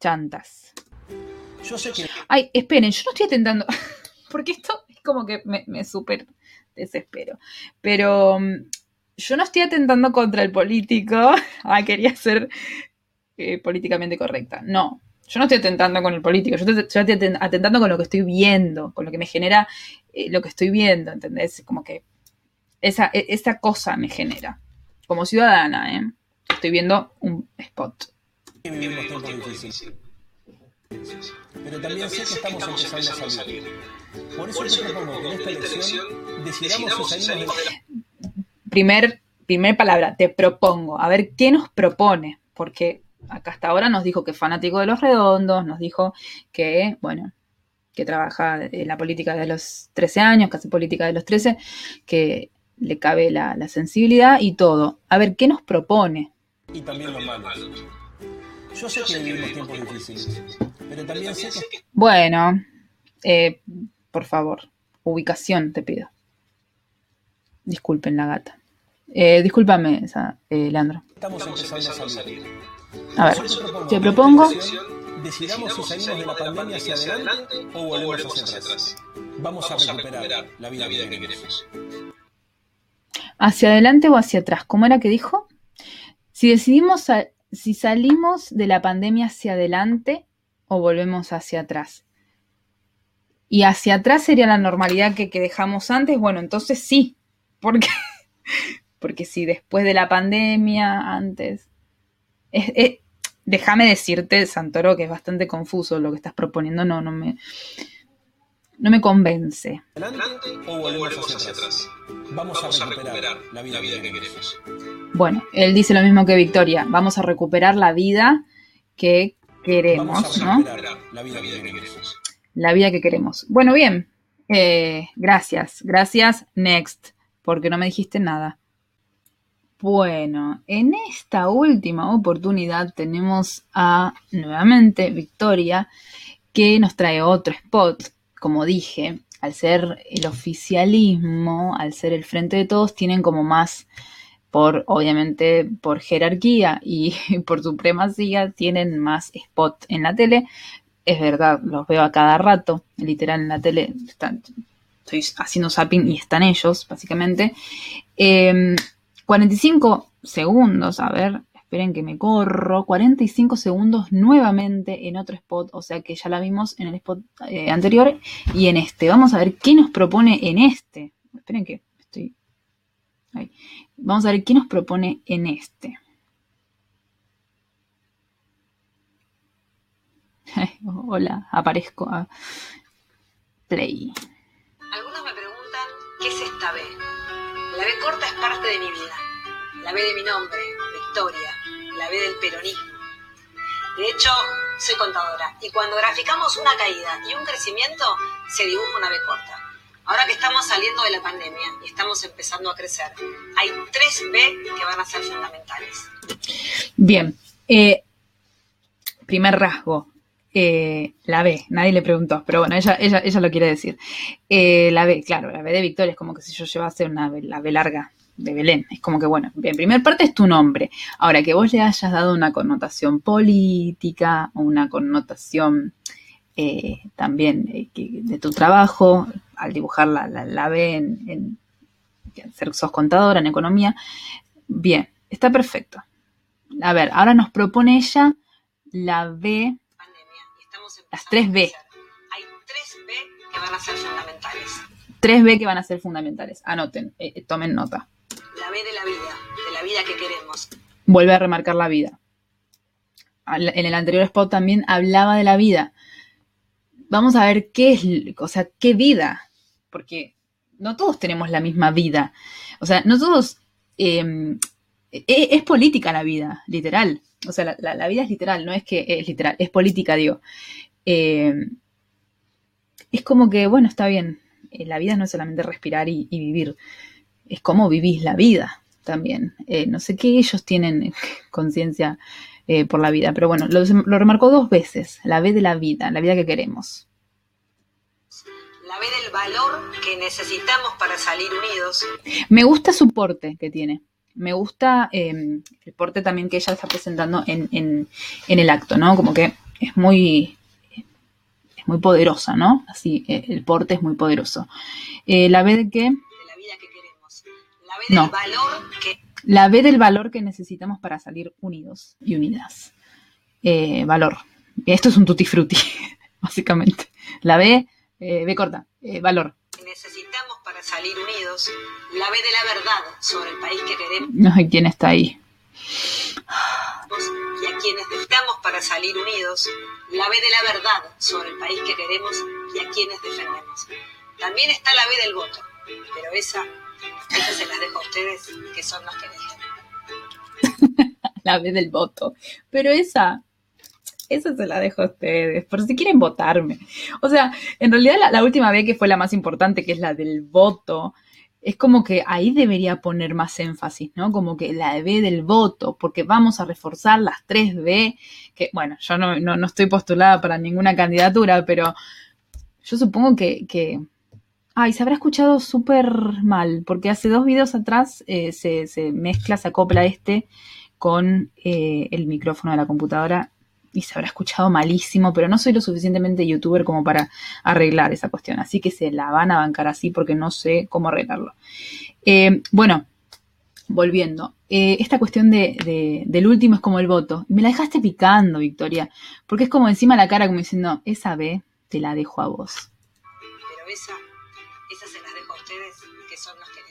Chantas. Yo sé que. Ay, esperen, yo no estoy atentando. Porque esto es como que me, me súper desespero. Pero um, yo no estoy atentando contra el político. Ah, quería ser eh, políticamente correcta. No. Yo no estoy atentando con el político, yo estoy, yo estoy atentando con lo que estoy viendo, con lo que me genera eh, lo que estoy viendo, ¿entendés? Como que esa, esa cosa me genera. Como ciudadana, ¿eh? Estoy viendo un spot. Vivimos tiempos difíciles. Pero también sé que estamos empezando a salir. Por eso, te propongo que en esta elección decidamos si salimos la... Primer, primer palabra, te propongo. A ver, ¿qué nos propone? Porque acá hasta ahora nos dijo que es fanático de los redondos, nos dijo que, bueno, que trabaja en la política de los 13 años, que hace política de los 13, que le cabe la, la sensibilidad y todo. A ver, ¿qué nos propone? Y también los malos. Yo sé que vivimos tiempos difíciles, pero también sé que... Bueno, eh, por favor, ubicación te pido. Disculpen la gata. Eh, discúlpame, esa, eh, Leandro. Estamos empezando a salir. A ver, te propongo Decidamos si salimos de la pandemia hacia adelante o volvemos hacia atrás. Vamos a recuperar la vida que queremos. Hacia adelante o hacia atrás. ¿Cómo era que dijo? Si decidimos, si salimos de la pandemia hacia adelante o volvemos hacia atrás. Y hacia atrás sería la normalidad que, que dejamos antes. Bueno, entonces sí. Porque, porque si después de la pandemia, antes. es- es- déjame decirte, Santoro, que es bastante confuso lo que estás proponiendo. No, no me, no me convence. ¿Adelante o volvemos hacia atrás? Vamos a recuperar la vida que queremos. Bueno, él dice lo mismo que Victoria. Vamos a recuperar la vida que queremos, Vamos a ¿no? recuperar la vida que queremos. La vida que queremos. Bueno, bien. Eh, gracias. Gracias. Next. Porque no me dijiste nada. Bueno, en esta última oportunidad tenemos a nuevamente Victoria que nos trae otro spot. Como dije, al ser el oficialismo, al ser el frente de todos, tienen como más por, obviamente, por jerarquía y por supremacía, tienen más spot en la tele. Es verdad, los veo a cada rato, literal en la tele, están, estoy haciendo zapping y están ellos, básicamente. Eh, 45 segundos, a ver, esperen que me corro, 45 segundos nuevamente en otro spot, o sea que ya la vimos en el spot eh, anterior y en este. Vamos a ver qué nos propone en este. Esperen que estoy... Ahí. Vamos a ver qué nos propone en este. Hola, aparezco a Play. Algunos me preguntan, ¿qué es esta B? La B corta es parte de mi vida. La B de mi nombre, Victoria. La B del peronismo. De hecho, soy contadora y cuando graficamos una caída y un crecimiento, se dibuja una B corta. Ahora que estamos saliendo de la pandemia y estamos empezando a crecer, hay tres B que van a ser fundamentales. Bien, eh, primer rasgo, eh, la B, nadie le preguntó, pero bueno, ella, ella, ella lo quiere decir. Eh, la B, claro, la B de Victoria es como que si yo llevase una B, B larga de Belén, es como que bueno, en primer parte es tu nombre. Ahora, que vos le hayas dado una connotación política, o una connotación eh, también eh, que- de tu trabajo, al dibujar la, la, la B en, en ser, sos contadora en economía, bien, está perfecto. A ver, ahora nos propone ella la B, Pandemia y Las tres B. Hay tres B que van a ser fundamentales. 3B que van a ser fundamentales. Anoten, eh, tomen nota. La de la vida, de la vida que queremos. Vuelve a remarcar la vida. En el anterior spot también hablaba de la vida. Vamos a ver qué es, o sea, qué vida, porque no todos tenemos la misma vida. O sea, no todos... eh, e- es, política la vida, literal. O sea, la, vida es literal, no es que es literal, es política, digo. Eh, es como que, bueno, está bien, eh, la vida no es solamente respirar y vivir, es cómo vivís la vida también. Eh, no sé qué ellos tienen conciencia eh, por la vida, pero bueno, lo, lo remarcó dos veces, la B de la vida, la vida que queremos. La B del valor que necesitamos para salir unidos. Me gusta su porte que tiene. Me gusta eh, el porte también que ella está presentando en, en- en el acto, ¿no? Como que es muy, es muy poderosa, ¿no? Así, eh, el porte es muy poderoso. La B de que B del No. valor que La B del valor que necesitamos para salir unidos y unidas. Eh, valor. Esto es un tutti frutti, básicamente. La B, eh, B corta, eh, valor. necesitamos para salir unidos. La B de la verdad sobre el país que queremos No sé quién está ahí. y a quienes necesitamos para salir unidos. La B de la verdad sobre el país que queremos y a quienes defendemos. También está la B del voto, pero esa, esa se las dejo a ustedes, que son los que eligen. La B del voto. Pero esa, esa se la dejo a ustedes, por si quieren votarme. O sea, en realidad la, última B que fue la más importante, que es la del voto, es como que ahí debería poner más énfasis, ¿no? Como que la B del voto, porque vamos a reforzar las tres B, que bueno, yo no, no, no estoy postulada para ninguna candidatura, pero yo supongo que, que, Ay, se habrá escuchado súper mal, porque hace dos videos atrás eh, se, mezcla, se acopla este con eh, el micrófono de la computadora y se habrá escuchado malísimo, pero no soy lo suficientemente youtuber como para arreglar esa cuestión, así que se la van a bancar así porque no sé cómo arreglarlo. Eh, bueno, volviendo, esta cuestión de, de, del último es como el voto. Me la dejaste picando, Victoria, porque es como encima la cara como diciendo, esa B te la dejo a vos. Pero esa son los que.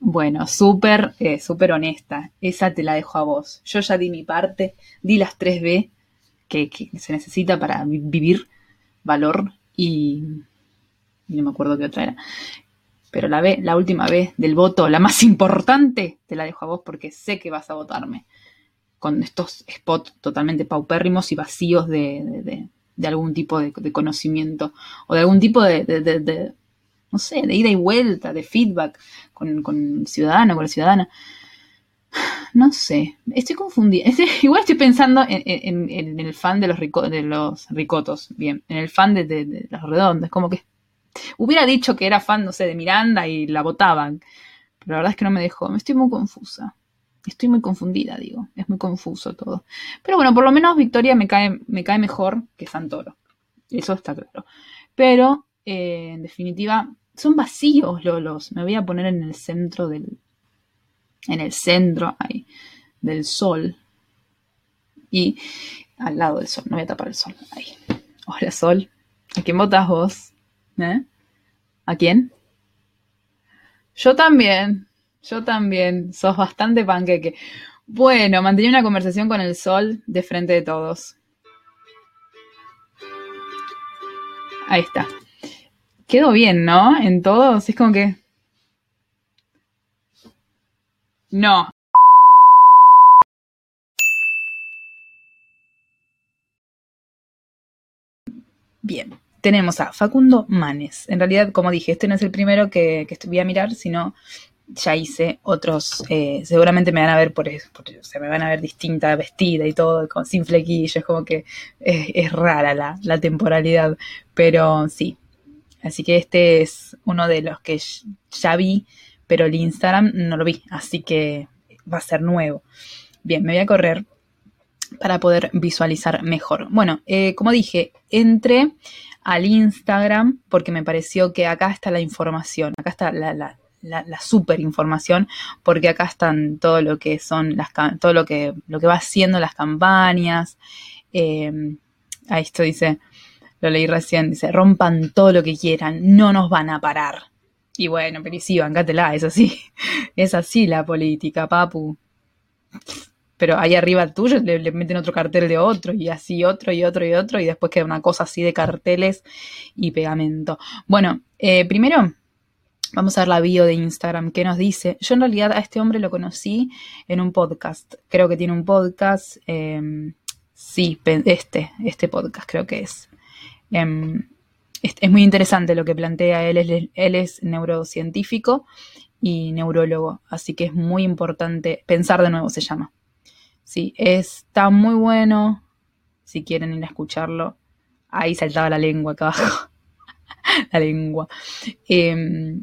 Bueno, súper, eh, súper honesta. Esa te la dejo a vos. Yo ya di mi parte, di las 3B que, que se necesita para vi- vivir, valor y, no me acuerdo qué otra era. Pero la B, la última B del voto, la más importante, te la dejo a vos porque sé que vas a votarme. Con estos spots totalmente paupérrimos y vacíos de, de, algún tipo de, conocimiento o de algún tipo de, no sé, de ida y vuelta, de feedback con, con el ciudadano, con la ciudadana. No sé, estoy confundida. Igual estoy pensando en, en- en el fan de los, rico- de los ricotos, bien, en el fan de, de- de los redondos, como que hubiera dicho que era fan, no sé, de Miranda y la votaban, pero la verdad es que no me dejó, me estoy muy confusa. Estoy muy confundida, digo, es muy confuso todo. Pero bueno, por lo menos Victoria me cae, me cae mejor que Santoro, eso está claro. Pero, eh, en definitiva, son vacíos los, los, me voy a poner en el centro del, en el centro ahí, del sol. Y al lado del sol, no voy a tapar el sol. Ahí. Hola sol. ¿A quién votas vos? ¿Eh? ¿A quién? Yo también. Yo también. Sos bastante panqueque. Bueno, mantenía una conversación con el sol de frente de todos. Ahí está. Quedó bien, ¿no? En todos. Es como que. No. Bien. Tenemos a Facundo Manes. En realidad, como dije, este no es el primero que, que voy a mirar, sino ya hice otros. eh, seguramente me van a ver por. Por, o sea, me van a ver distinta, vestida y todo, con, sin flequillos. Como que es, es rara la, la temporalidad. Pero sí. Así que este es uno de los que ya vi, pero el Instagram no lo vi. Así que va a ser nuevo. Bien, me voy a correr para poder visualizar mejor. Bueno, eh, como dije, entré al Instagram porque me pareció que acá está la información, acá está la, super información, porque acá están todo lo que son las todo lo que, lo que va haciendo las campañas. Eh, ahí esto dice, lo leí recién, dice, rompan todo lo que quieran, no nos van a parar. Y bueno, pero sí, bancátela, es así, es así la política, papu pero ahí arriba tuyo le, meten otro cartel de otro y así otro y otro y otro y después queda una cosa así de carteles y pegamento. Bueno, eh, primero vamos a ver la bio de Instagram que nos dice. Yo en realidad a este hombre lo conocí en un podcast. Creo que tiene un podcast. Eh, sí, este, este podcast creo que es. Eh, es, muy interesante lo que plantea él. Él, él es neurocientífico y neurólogo, así que es muy importante. Pensar de nuevo se llama. Sí, está muy bueno. Si quieren ir a escucharlo. Ahí saltaba la lengua acá abajo. la lengua. Eh,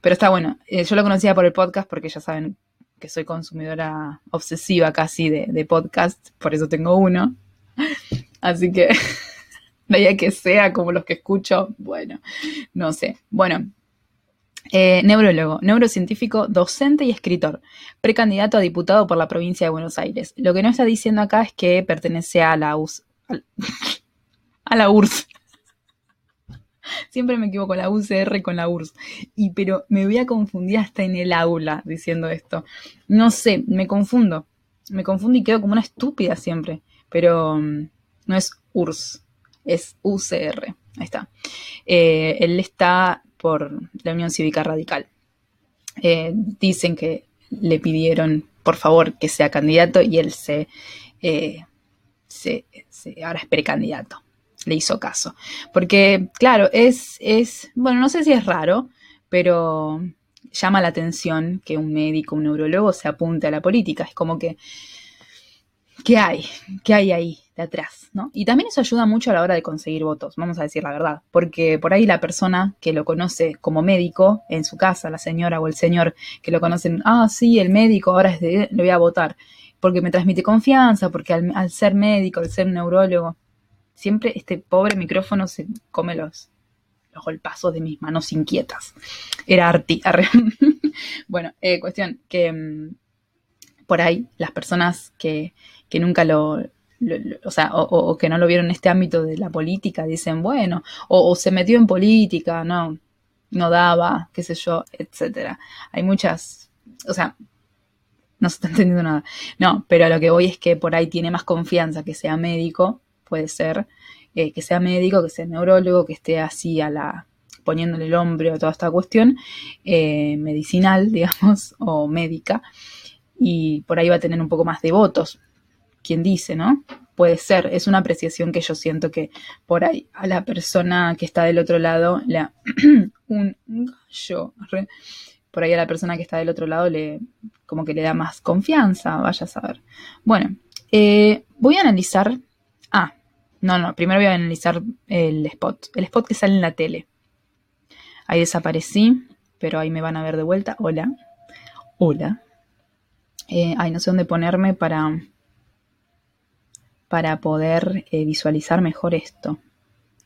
pero está bueno. Eh, yo lo conocía por el podcast porque ya saben que soy consumidora obsesiva casi de, de podcast. Por eso tengo uno. Así que veía que sea como los que escucho. Bueno, no sé. Bueno, eh, neurólogo, neurocientífico, docente y escritor, precandidato a diputado por la provincia de Buenos Aires. Lo que no está diciendo acá es que pertenece a la US, a la URSS. Siempre me equivoco, la UCR con la URSS. Y pero me voy a confundir hasta en el aula diciendo esto. No sé, me confundo. Me confundo y quedo como una estúpida siempre. Pero um, no es URSS, es UCR. Ahí está. Eh, él está por la Unión Cívica Radical. Eh, dicen que le pidieron, por favor, que sea candidato y él se, eh, se, se, ahora es precandidato. Le hizo caso. Porque, claro, es, es, bueno, no sé si es raro, pero llama la atención que un médico, un neurólogo se apunte a la política. Es como que, ¿qué hay? ¿Qué hay ahí? De atrás, ¿no? Y también eso ayuda mucho a la hora de conseguir votos, vamos a decir la verdad, porque por ahí la persona que lo conoce como médico en su casa, la señora o el señor que lo conocen, ah, sí, el médico ahora es de, voy a votar, porque me transmite confianza, porque al, ser médico, al ser neurólogo, siempre este pobre micrófono se come los, los golpazos de mis manos inquietas. Era arti. bueno, eh, cuestión que mm, por ahí las personas que, que nunca lo, o sea, o que no lo vieron en este ámbito de la política, dicen, bueno, o, o se metió en política, no, no daba, qué sé yo, etcétera. Hay muchas, o sea, no se está entendiendo nada. No, pero a lo que voy es que por ahí tiene más confianza que sea médico, puede ser, eh, que sea médico, que sea neurólogo, que esté así a la poniéndole el hombro a toda esta cuestión eh, medicinal, digamos, o médica, y por ahí va a tener un poco más de votos. Quien dice, ¿no? Puede ser, es una apreciación que yo siento que por ahí a la persona que está del otro lado, la, un gallo, por ahí a la persona que está del otro lado le como que le da más confianza, vaya a saber. Bueno, eh, voy a analizar. Ah, no, no, primero voy a analizar el spot. El spot que sale en la tele. Ahí desaparecí, pero ahí me van a ver de vuelta. Hola. Hola. Eh, ay, no sé dónde ponerme para, para poder eh, visualizar mejor esto.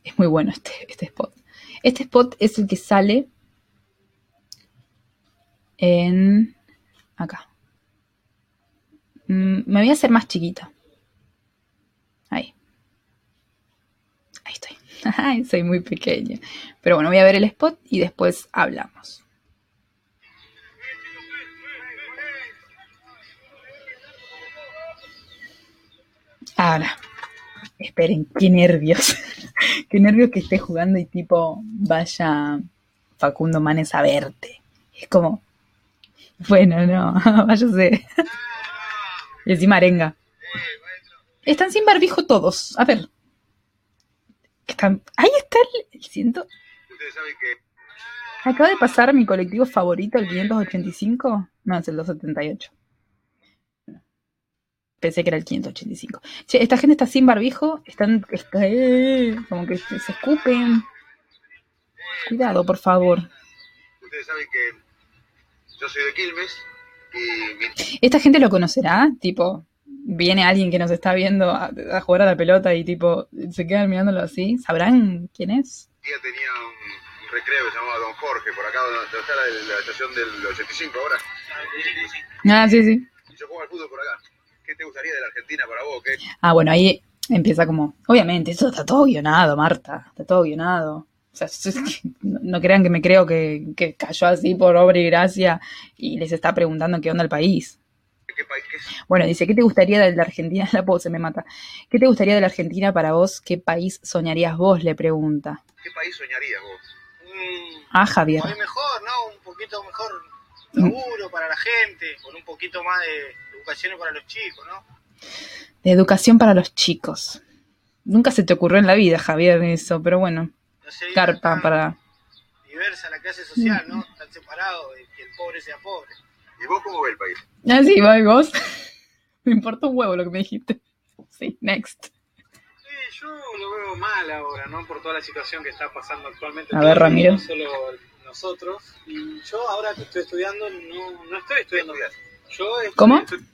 Es muy bueno este, este spot. Este spot es el que sale en acá. Mm, me voy a hacer más chiquita. Ahí. Ahí estoy. Soy muy pequeña. Pero bueno, voy a ver el spot y después hablamos. Ahora, esperen, qué nervios. qué nervios que esté jugando y tipo vaya Facundo Manes a verte. Es como, bueno, no, váyase. y encima arenga. Están sin barbijo todos. A ver. Están, ahí está el, el ciento. Acaba de pasar mi colectivo favorito, el 585. No, es el 278. Pensé que era el 585. Che, esta gente está sin barbijo. Están está- eh, como que se escupen. Cuidado, por favor. ustedes saben que yo soy de Quilmes y mi ¿Esta gente lo conocerá? Tipo, viene alguien que nos está viendo a, a jugar a la pelota y tipo, se quedan mirándolo así. ¿Sabrán quién es? tía tenía un, un recreo que se llamaba Don Jorge, por acá donde donde está la, la estación del 85 ahora. Ah, sí, sí. Y yo juego al fútbol por acá. ¿Qué te gustaría de la Argentina para vos? ¿Qué? Ah, bueno, ahí empieza como, obviamente, eso está todo guionado, Marta, está todo guionado. O sea, no crean que me creo que, que cayó así por obra y gracia y les está preguntando qué onda el país. ¿Qué país? ¿Qué, es- Bueno, dice, ¿qué te gustaría de la Argentina? La pose me mata. ¿Qué te gustaría de la Argentina para vos? ¿Qué país soñarías vos? Le pregunta. qué país soñarías vos? Ah, Javier. Mejor, ¿no? Un poquito mejor laburo para la gente, con un poquito más de educación para los chicos, ¿no? De educación para los chicos. Nunca se te ocurrió en la vida, Javier, eso, pero bueno, No sé, carpa para... diversa la clase social, ¿no? Tan separado, de que el pobre sea pobre. ¿Y vos cómo ves el país? Ah, sí, va, y vos. me importa un huevo lo que me dijiste. Sí, next. Sí, yo lo veo mal ahora, ¿no? Por toda la situación que está pasando actualmente. A ver, Ramiro. No solo nosotros. Y yo ahora que estoy estudiando, no, no estoy estudiando. Yo estoy ¿Cómo? estu-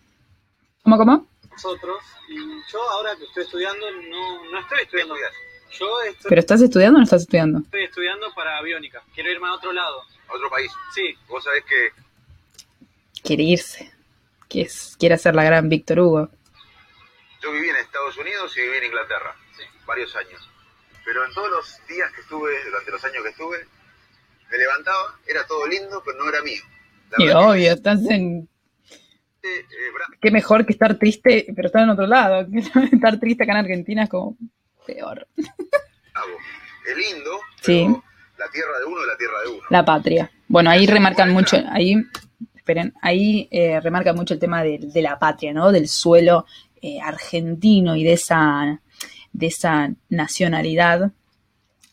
¿Cómo, cómo? nosotros. Y yo ahora que estoy estudiando, no, no estoy ¿Qué estudiando. Yo estoy, ¿Pero estás estudiando o no estás estudiando? estoy estudiando para aviónica. Quiero irme a otro lado. ¿A otro país? Sí, Vos sabés que Quiere irse. Que es, quiere hacer la gran Víctor Hugo. yo viví en Estados Unidos y viví en Inglaterra. Varios años. Pero en todos los días que estuve, durante los años que estuve, me levantaba, era todo lindo, pero no era mío. La Y obvio, estás en... que, eh, Qué mejor que estar triste, pero estar en otro lado. estar triste acá en Argentina es como peor. bravo. Es lindo, Sí. pero la tierra de uno es la tierra de uno. La patria. Bueno, ahí remarcan mucho, ahí, esperen, ahí eh, remarcan mucho el tema de, de la patria, ¿no? Del suelo eh, argentino y de esa, de esa nacionalidad,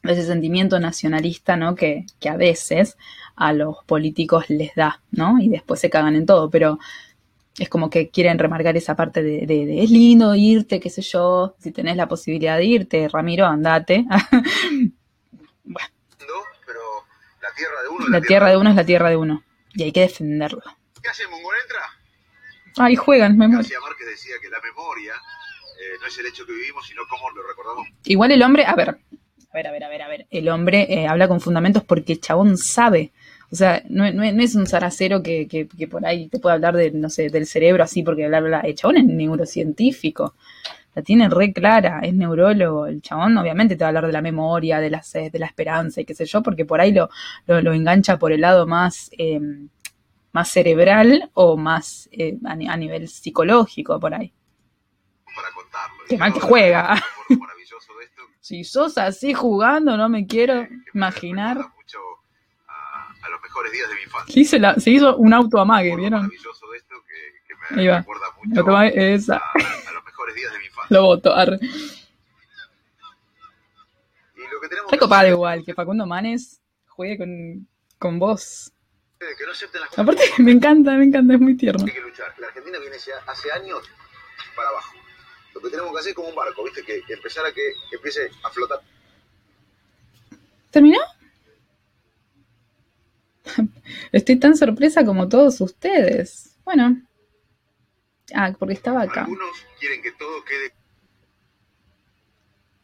de ese sentimiento nacionalista, ¿no? Que, que a veces a los políticos les da, ¿no? Y después se cagan en todo, pero es como que quieren remarcar esa parte de, de- de, es lindo irte, qué sé yo, si tenés la posibilidad de irte, Ramiro, andate. No, pero la tierra de uno es la tierra de uno es la tierra de uno y hay que defenderla. ¿Qué hace Mongol entra? Ay, juegan, me muero. García Márquez decía que la memoria eh, no es el hecho que vivimos, sino cómo lo recordamos. Igual el hombre, a ver, a ver, a ver, a ver, a ver, el hombre eh, habla con fundamentos porque el chabón sabe. O sea, no, no- no es un zaracero que, que, que por ahí te puede hablar de, no sé, del cerebro así porque bla, bla, bla. El chabón es neurocientífico. La tiene re clara, es neurólogo. El chabón obviamente te va a hablar de la memoria, de la sed, de la esperanza y qué sé yo, porque por ahí lo, lo, lo engancha por el lado más, eh, más cerebral o más eh, a, ni- a nivel psicológico por ahí. para contarlo. Qué mal que juega. un recuerdo maravilloso de esto, Si sos así jugando, no me quiero imaginar. Mejores días de mi infancia. Se hizo, la- se hizo un auto amague, ¿vieron? maravilloso de esto que, que me Ahí va. recuerda mucho a, a los mejores días de mi infancia. Lo voto. arre. Y lo que tenemos Re que copado igual, que Facundo Manes juegue con, con vos. es que no acepten las cosas Aparte, me encanta, me encanta, es muy tierno. Hay que luchar. La Argentina viene hace años para abajo. Lo que tenemos que hacer es como un barco, ¿viste? Que empezar a que empiece a flotar. ¿Terminó? Estoy tan sorpresa como todos ustedes. Bueno. Ah, porque estaba acá. Algunos quieren que todo quede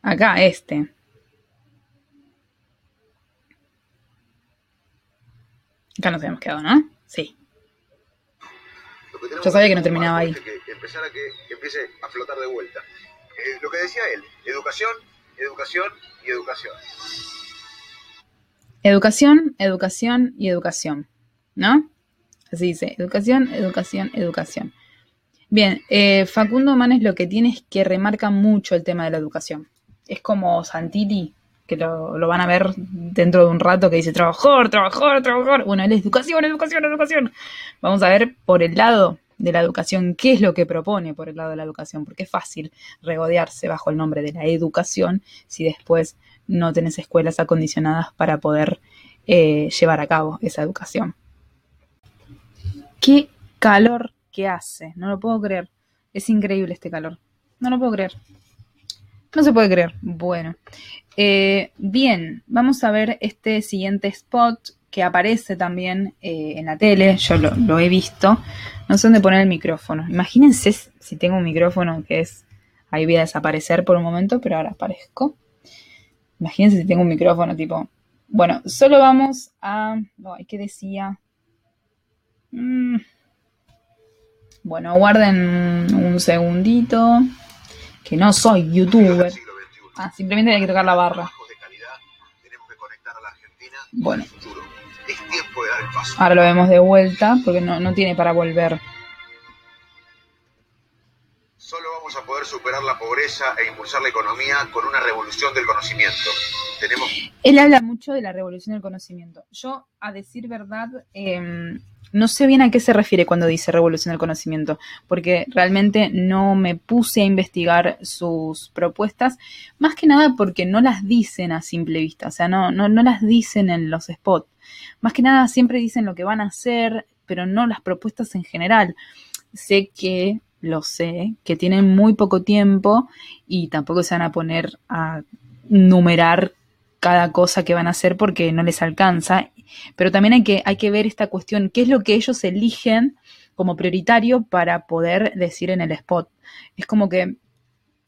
Acá, este. Acá nos habíamos quedado, ¿no? Sí. Que Yo sabía que no terminaba ahí. Que empezar a que empiece a flotar de vuelta. Eh, lo que decía él, educación, educación y educación. Educación, educación y educación. ¿No? Así dice, educación, educación, educación. Bien, eh, Facundo Manes lo que tiene es que remarca mucho el tema de la educación. Es como Santilli, que lo, van a ver dentro de un rato, que dice trabajador, trabajador, trabajador. Bueno, él es educación, educación, educación. Vamos a ver por el lado de la educación, qué es lo que propone por el lado de la educación, porque es fácil regodearse bajo el nombre de la educación si después no tenés escuelas acondicionadas para poder eh, llevar a cabo esa educación. Qué calor que hace, no lo puedo creer. Es increíble este calor. No lo puedo creer. No se puede creer. Bueno. Eh, bien, vamos a ver este siguiente spot que aparece también eh, en la tele. Yo lo, lo he visto. No sé dónde poner el micrófono. Imagínense si tengo un micrófono que es... Ahí voy a desaparecer por un momento, pero ahora aparezco. Imagínense si tengo un micrófono tipo... Bueno, solo vamos a... Ay, ¿Qué decía? Mm. Bueno, guarden un segundito. Que no soy youtuber. Ah, simplemente hay que tocar la barra. Bueno. Ahora lo vemos de vuelta porque no, no tiene para volver. Superar la pobreza e impulsar la economía con una revolución del conocimiento. Tenemos Él habla mucho de la revolución del conocimiento. Yo, a decir verdad, eh, no sé bien a qué se refiere cuando dice revolución del conocimiento, porque realmente no me puse a investigar sus propuestas, más que nada porque no las dicen a simple vista, o sea, no, no, no las dicen en los spots. Más que nada siempre dicen lo que van a hacer, pero no las propuestas en general. Sé que, lo sé, que tienen muy poco tiempo y tampoco se van a poner a numerar cada cosa que van a hacer porque no les alcanza. Pero también hay que, hay que ver esta cuestión, qué es lo que ellos eligen como prioritario para poder decir en el spot. Es como que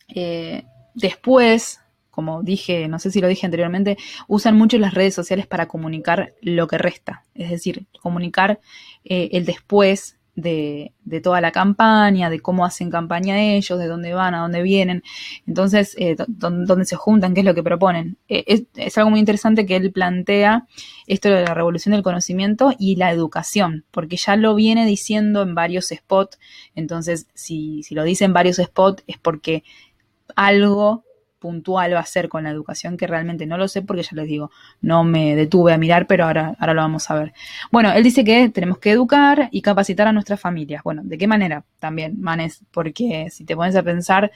eh, después, como dije, no sé si lo dije anteriormente, usan mucho las redes sociales para comunicar lo que resta. Es decir, comunicar eh, el después de, de, toda la campaña, de cómo hacen campaña ellos, de dónde van, a dónde vienen, entonces, eh, dónde se juntan, qué es lo que proponen. Eh, es, es, algo muy interesante que él plantea esto de la revolución del conocimiento y la educación, porque ya lo viene diciendo en varios spots, entonces si, si lo dice en varios spots es porque algo puntual va a ser con la educación, que realmente no lo sé porque ya les digo, no me detuve a mirar, pero ahora, ahora lo vamos a ver. Bueno, él dice que tenemos que educar y capacitar a nuestras familias. Bueno, ¿de qué manera? También, Manes, porque si te pones a pensar,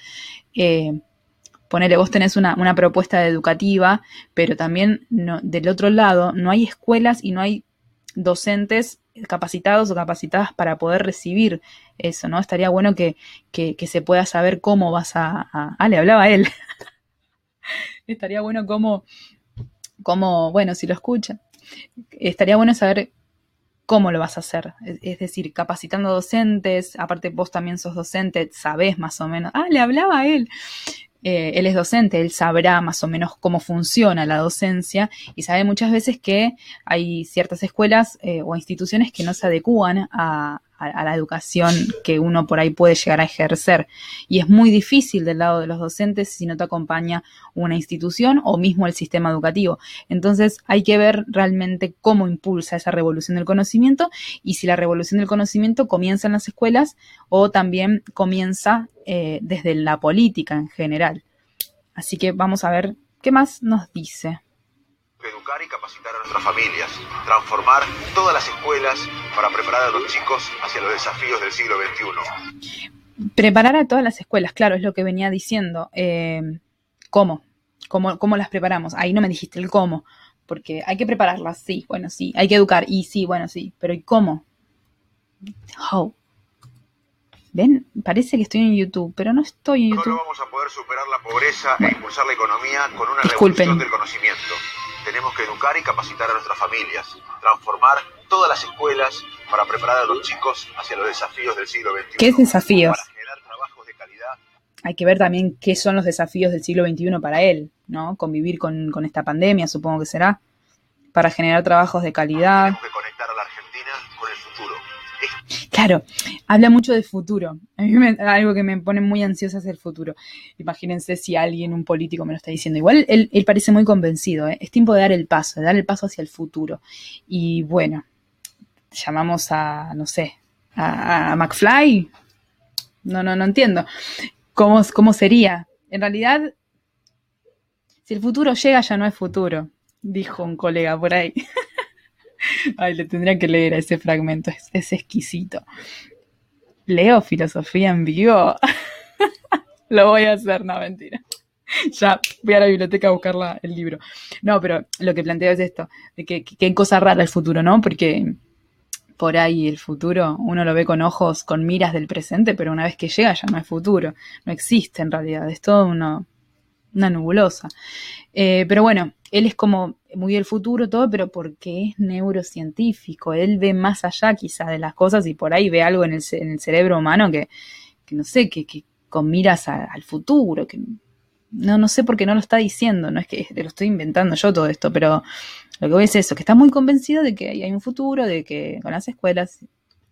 eh, ponele, vos tenés una, una propuesta educativa, pero también del otro lado no hay escuelas y no hay docentes capacitados o capacitadas para poder recibir eso, ¿no? Estaría bueno que, que, se pueda saber cómo vas a. Ah, le hablaba a él. Estaría bueno cómo, cómo, bueno, si lo escucha, estaría bueno saber cómo lo vas a hacer. Es, es decir, capacitando docentes, aparte vos también sos docente, sabés más o menos. Ah, le hablaba a él. Eh, él es docente, él sabrá más o menos cómo funciona la docencia y sabe muchas veces que hay ciertas escuelas eh, o instituciones que no se adecúan a, a, la educación que uno por ahí puede llegar a ejercer. Y es muy difícil del lado de los docentes si no te acompaña una institución o mismo el sistema educativo. Entonces hay que ver realmente cómo impulsa esa revolución del conocimiento y si la revolución del conocimiento comienza en las escuelas o también comienza eh, desde la política en general. Así que vamos a ver qué más nos dice educar y capacitar a nuestras familias, transformar todas las escuelas para preparar a los chicos hacia los desafíos del siglo XXI. Preparar a todas las escuelas, claro, es lo que venía diciendo. Eh, ¿Cómo? ¿Cómo? ¿Cómo las preparamos? Ahí no me dijiste el cómo, porque hay que prepararlas, sí, bueno, sí, hay que educar, y sí, bueno, sí, pero ¿y cómo? How? ¿Ven? Parece que estoy en YouTube, pero no estoy en YouTube. No vamos a poder superar la pobreza bueno. e impulsar la economía con una Disculpen. revolución del conocimiento tenemos que educar y capacitar a nuestras familias, transformar todas las escuelas para preparar a los chicos hacia los desafíos del siglo XXI. ¿Qué desafíos? Para generar trabajos de calidad. Hay que ver también qué son los desafíos del siglo XXI para él, ¿no? Convivir con, con esta pandemia, supongo que será, para generar trabajos de calidad. Tenemos que Claro, habla mucho de futuro. A mí me, algo que me pone muy ansiosa es el futuro. Imagínense si alguien, un político, me lo está diciendo. Igual él, parece muy convencido. ¿eh? Es tiempo de dar el paso, de dar el paso hacia el futuro. Y bueno, llamamos a, no sé, a, a McFly. No, no, no entiendo. ¿Cómo, ¿Cómo sería? En realidad, si el futuro llega, ya no es futuro, dijo un colega por ahí. Ay, le tendría que leer ese fragmento, es, es exquisito. Leo filosofía en vivo. Lo voy a hacer, no, mentira. Ya voy a la biblioteca a buscar el libro. No, pero lo que planteo es esto, de que qué cosa rara el futuro, ¿no? Porque por ahí el futuro uno lo ve con ojos, con miras del presente, pero una vez que llega ya no es futuro, no existe en realidad, es todo una nebulosa. Eh, pero bueno, él es como muy del futuro, todo, pero porque es neurocientífico, él ve más allá quizá de las cosas y por ahí ve algo en el, cerebro humano que, que, no sé, que, que con miras al futuro, que no, no sé por qué no lo está diciendo, no es que lo estoy inventando yo todo esto, pero lo que voy es eso, que está muy convencido de que hay un futuro, de que con las escuelas,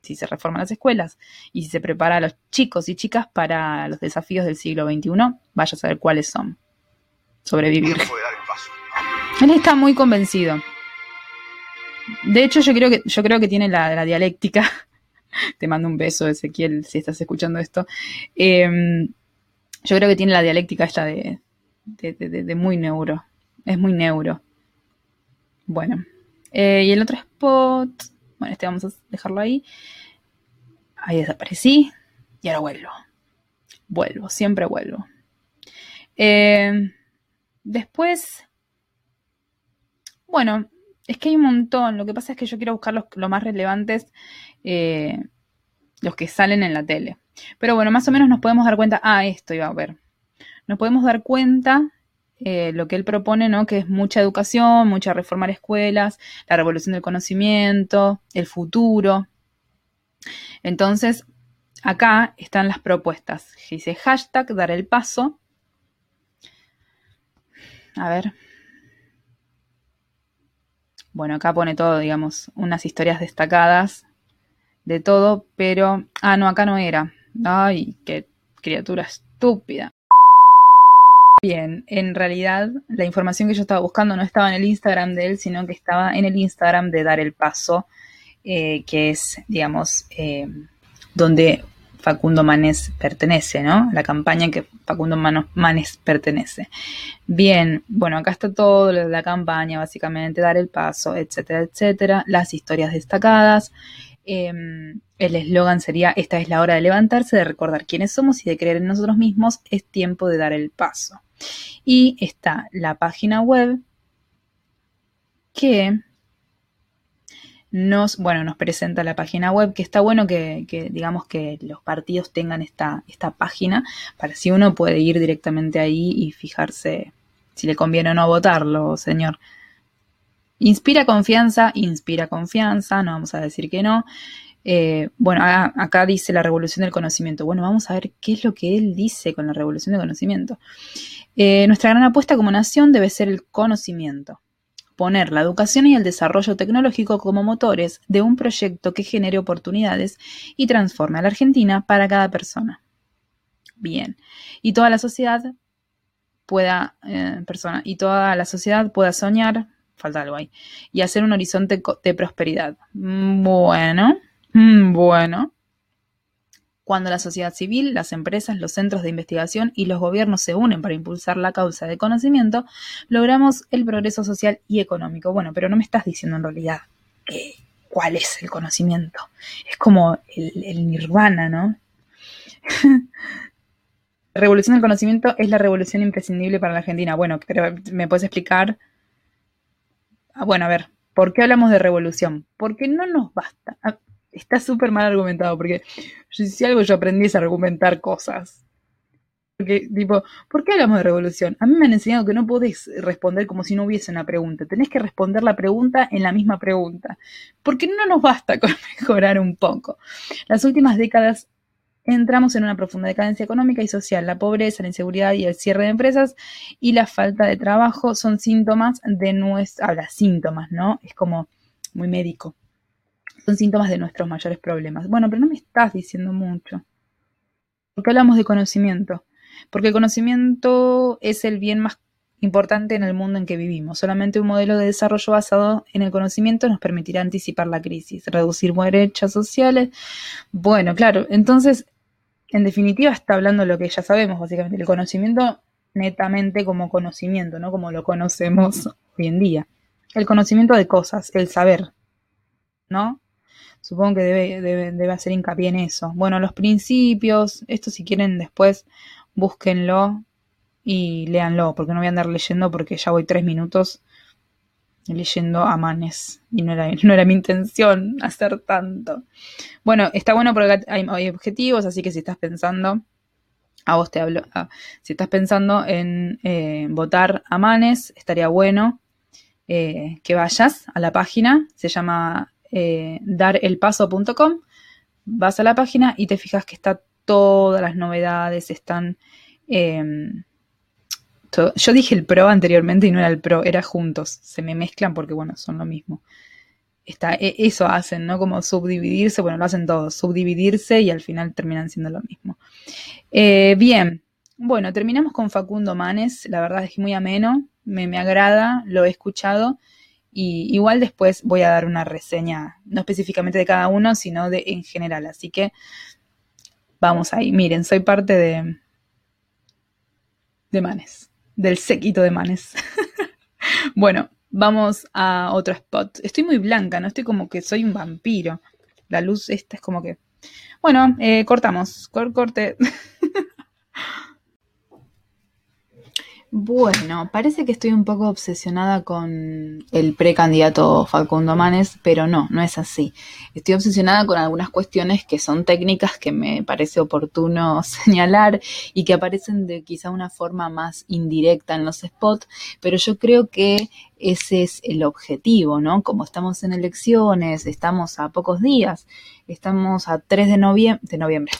si se reforman las escuelas y si se prepara a los chicos y chicas para los desafíos del siglo XXI, vaya a saber cuáles son. Sobrevivir. Él está muy convencido. De hecho, yo creo que, yo creo que tiene la, la dialéctica. Te mando un beso, Ezequiel, si estás escuchando esto. Eh, yo creo que tiene la dialéctica esta de, de, de, muy neuro. Es muy neuro. Bueno. Eh, y el otro spot. Bueno, este vamos a dejarlo ahí. Ahí desaparecí. Y ahora vuelvo. Vuelvo, siempre vuelvo. Eh, después. Bueno, es que hay un montón. Lo que pasa es que yo quiero buscar los, los más relevantes. Eh, los que salen en la tele. Pero bueno, más o menos nos podemos dar cuenta, ah, esto iba a ver. Nos podemos dar cuenta eh, lo que él propone, ¿no? Que es mucha educación, mucha reformar escuelas, la revolución del conocimiento, el futuro. Entonces, acá están las propuestas. Dice hashtag dar el paso. A ver. Bueno, acá pone todo, digamos, unas historias destacadas de todo, pero... Ah, no, acá no era. Ay, qué criatura estúpida. Bien, en realidad la información que yo estaba buscando no estaba en el Instagram de él, sino que estaba en el Instagram de Dar el Paso, eh, que es, digamos, eh, donde Facundo Manes pertenece, ¿no? La campaña que Facundo Manes pertenece. Bien, bueno, acá está todo, la campaña, básicamente, dar el paso, etcétera, etcétera, las historias destacadas. Eh, el eslogan sería, esta es la hora de levantarse, de recordar quiénes somos y de creer en nosotros mismos, es tiempo de dar el paso. Y está la página web que nos, bueno, nos presenta la página web, que está bueno que, digamos que los partidos tengan esta, esta página, para si uno puede ir directamente ahí y fijarse si le conviene o no votarlo, señor. Inspira confianza, inspira confianza, no vamos a decir que no. Eh, bueno, acá dice la revolución del conocimiento. Bueno, vamos a ver qué es lo que él dice con la revolución del conocimiento. Eh, nuestra gran apuesta como nación debe ser el conocimiento. Poner la educación y el desarrollo tecnológico como motores de un proyecto que genere oportunidades y transforme a la Argentina para cada persona. Bien. Y toda la sociedad pueda, eh, persona, y toda la sociedad pueda soñar, falta algo ahí, y hacer un horizonte de prosperidad. Bueno, mm, bueno. Cuando la sociedad civil, las empresas, los centros de investigación y los gobiernos se unen para impulsar la causa de conocimiento, logramos el progreso social y económico. Bueno, pero no me estás diciendo en realidad eh, cuál es el conocimiento. Es como el, el nirvana, ¿no? Revolución del conocimiento es la revolución imprescindible para la Argentina. Bueno, pero ¿me puedes explicar? Ah, bueno, a ver, ¿por qué hablamos de revolución? Porque no nos basta. Está súper mal argumentado, porque si algo yo aprendí es argumentar cosas. Porque, tipo, ¿por qué hablamos de revolución? A mí me han enseñado que no podés responder como si no hubiese una pregunta. Tenés que responder la pregunta en la misma pregunta. Porque no nos basta con mejorar un poco. Las últimas décadas entramos en una profunda decadencia económica y social. La pobreza, la inseguridad y el cierre de empresas y la falta de trabajo son síntomas de nuestra... Habla síntomas, ¿no? Es como muy médico. Son síntomas de nuestros mayores problemas. Bueno, pero no me estás diciendo mucho. ¿Por qué hablamos de conocimiento? Porque el conocimiento es el bien más importante en el mundo en que vivimos. Solamente un modelo de desarrollo basado en el conocimiento nos permitirá anticipar la crisis, reducir brechas sociales. Bueno, claro, entonces en definitiva está hablando lo que ya sabemos, básicamente, el conocimiento netamente como conocimiento, ¿no? Como lo conocemos hoy en día. El conocimiento de cosas, el saber, ¿no? Supongo que debe, debe, debe hacer hincapié en eso. Bueno, los principios, esto si quieren después búsquenlo y léanlo, porque no voy a andar leyendo porque ya voy tres minutos leyendo a manes y no era, no era mi intención hacer tanto. Bueno, está bueno porque hay, objetivos, así que si estás pensando, a vos te hablo, ah, si estás pensando en eh, votar a manes, estaría bueno eh, que vayas a la página, se llama eh, darelpaso.com, vas a la página y te fijas que está todas las novedades, están... Em, yo dije el pro anteriormente y no era el pro, era juntos. Se me mezclan porque, bueno, son lo mismo. Está, e, eso hacen, ¿no? Como subdividirse, bueno, lo hacen todos, subdividirse y al final terminan siendo lo mismo. Eh, bien, bueno, terminamos con Facundo Manes, la verdad es que muy ameno, me, me agrada, lo he escuchado y igual después voy a dar una reseña, no específicamente de cada uno, sino de en general, así que vamos ahí, miren, soy parte de, de Manes del séquito de manes. bueno, vamos a otro spot. Estoy muy blanca, ¿no? Estoy como que soy un vampiro. La luz esta es como que... Bueno, eh, cortamos. corte. Bueno, parece que estoy un poco obsesionada con el precandidato Facundo Manes, pero no, no es así. Estoy obsesionada con algunas cuestiones que son técnicas que me parece oportuno señalar y que aparecen de quizá una forma más indirecta en los spots, pero yo creo que ese es el objetivo, ¿no? Como estamos en elecciones, estamos a pocos días, estamos a 3 de noviembre, de noviembre,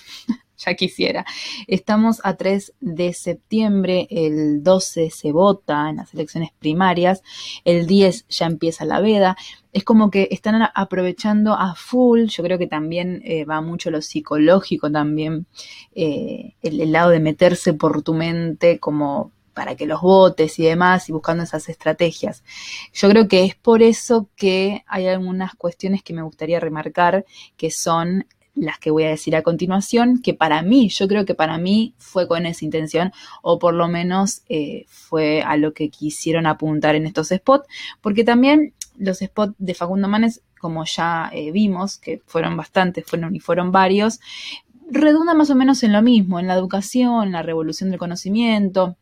ya quisiera. Estamos a 3 de septiembre, el 12 se vota en las elecciones primarias, el 10 ya empieza la veda. Es como que están aprovechando a full, yo creo que también eh, va mucho lo psicológico también, eh, el, el lado de meterse por tu mente como para que los votes y demás y buscando esas estrategias. Yo creo que es por eso que hay algunas cuestiones que me gustaría remarcar que son las que voy a decir a continuación, que para mí, yo creo que para mí fue con esa intención, o por lo menos eh, fue a lo que quisieron apuntar en estos spots, porque también los spots de Facundo Manes, como ya eh, vimos, que fueron bastantes, fueron y fueron varios, redunda más o menos en lo mismo, en la educación, en la revolución del conocimiento,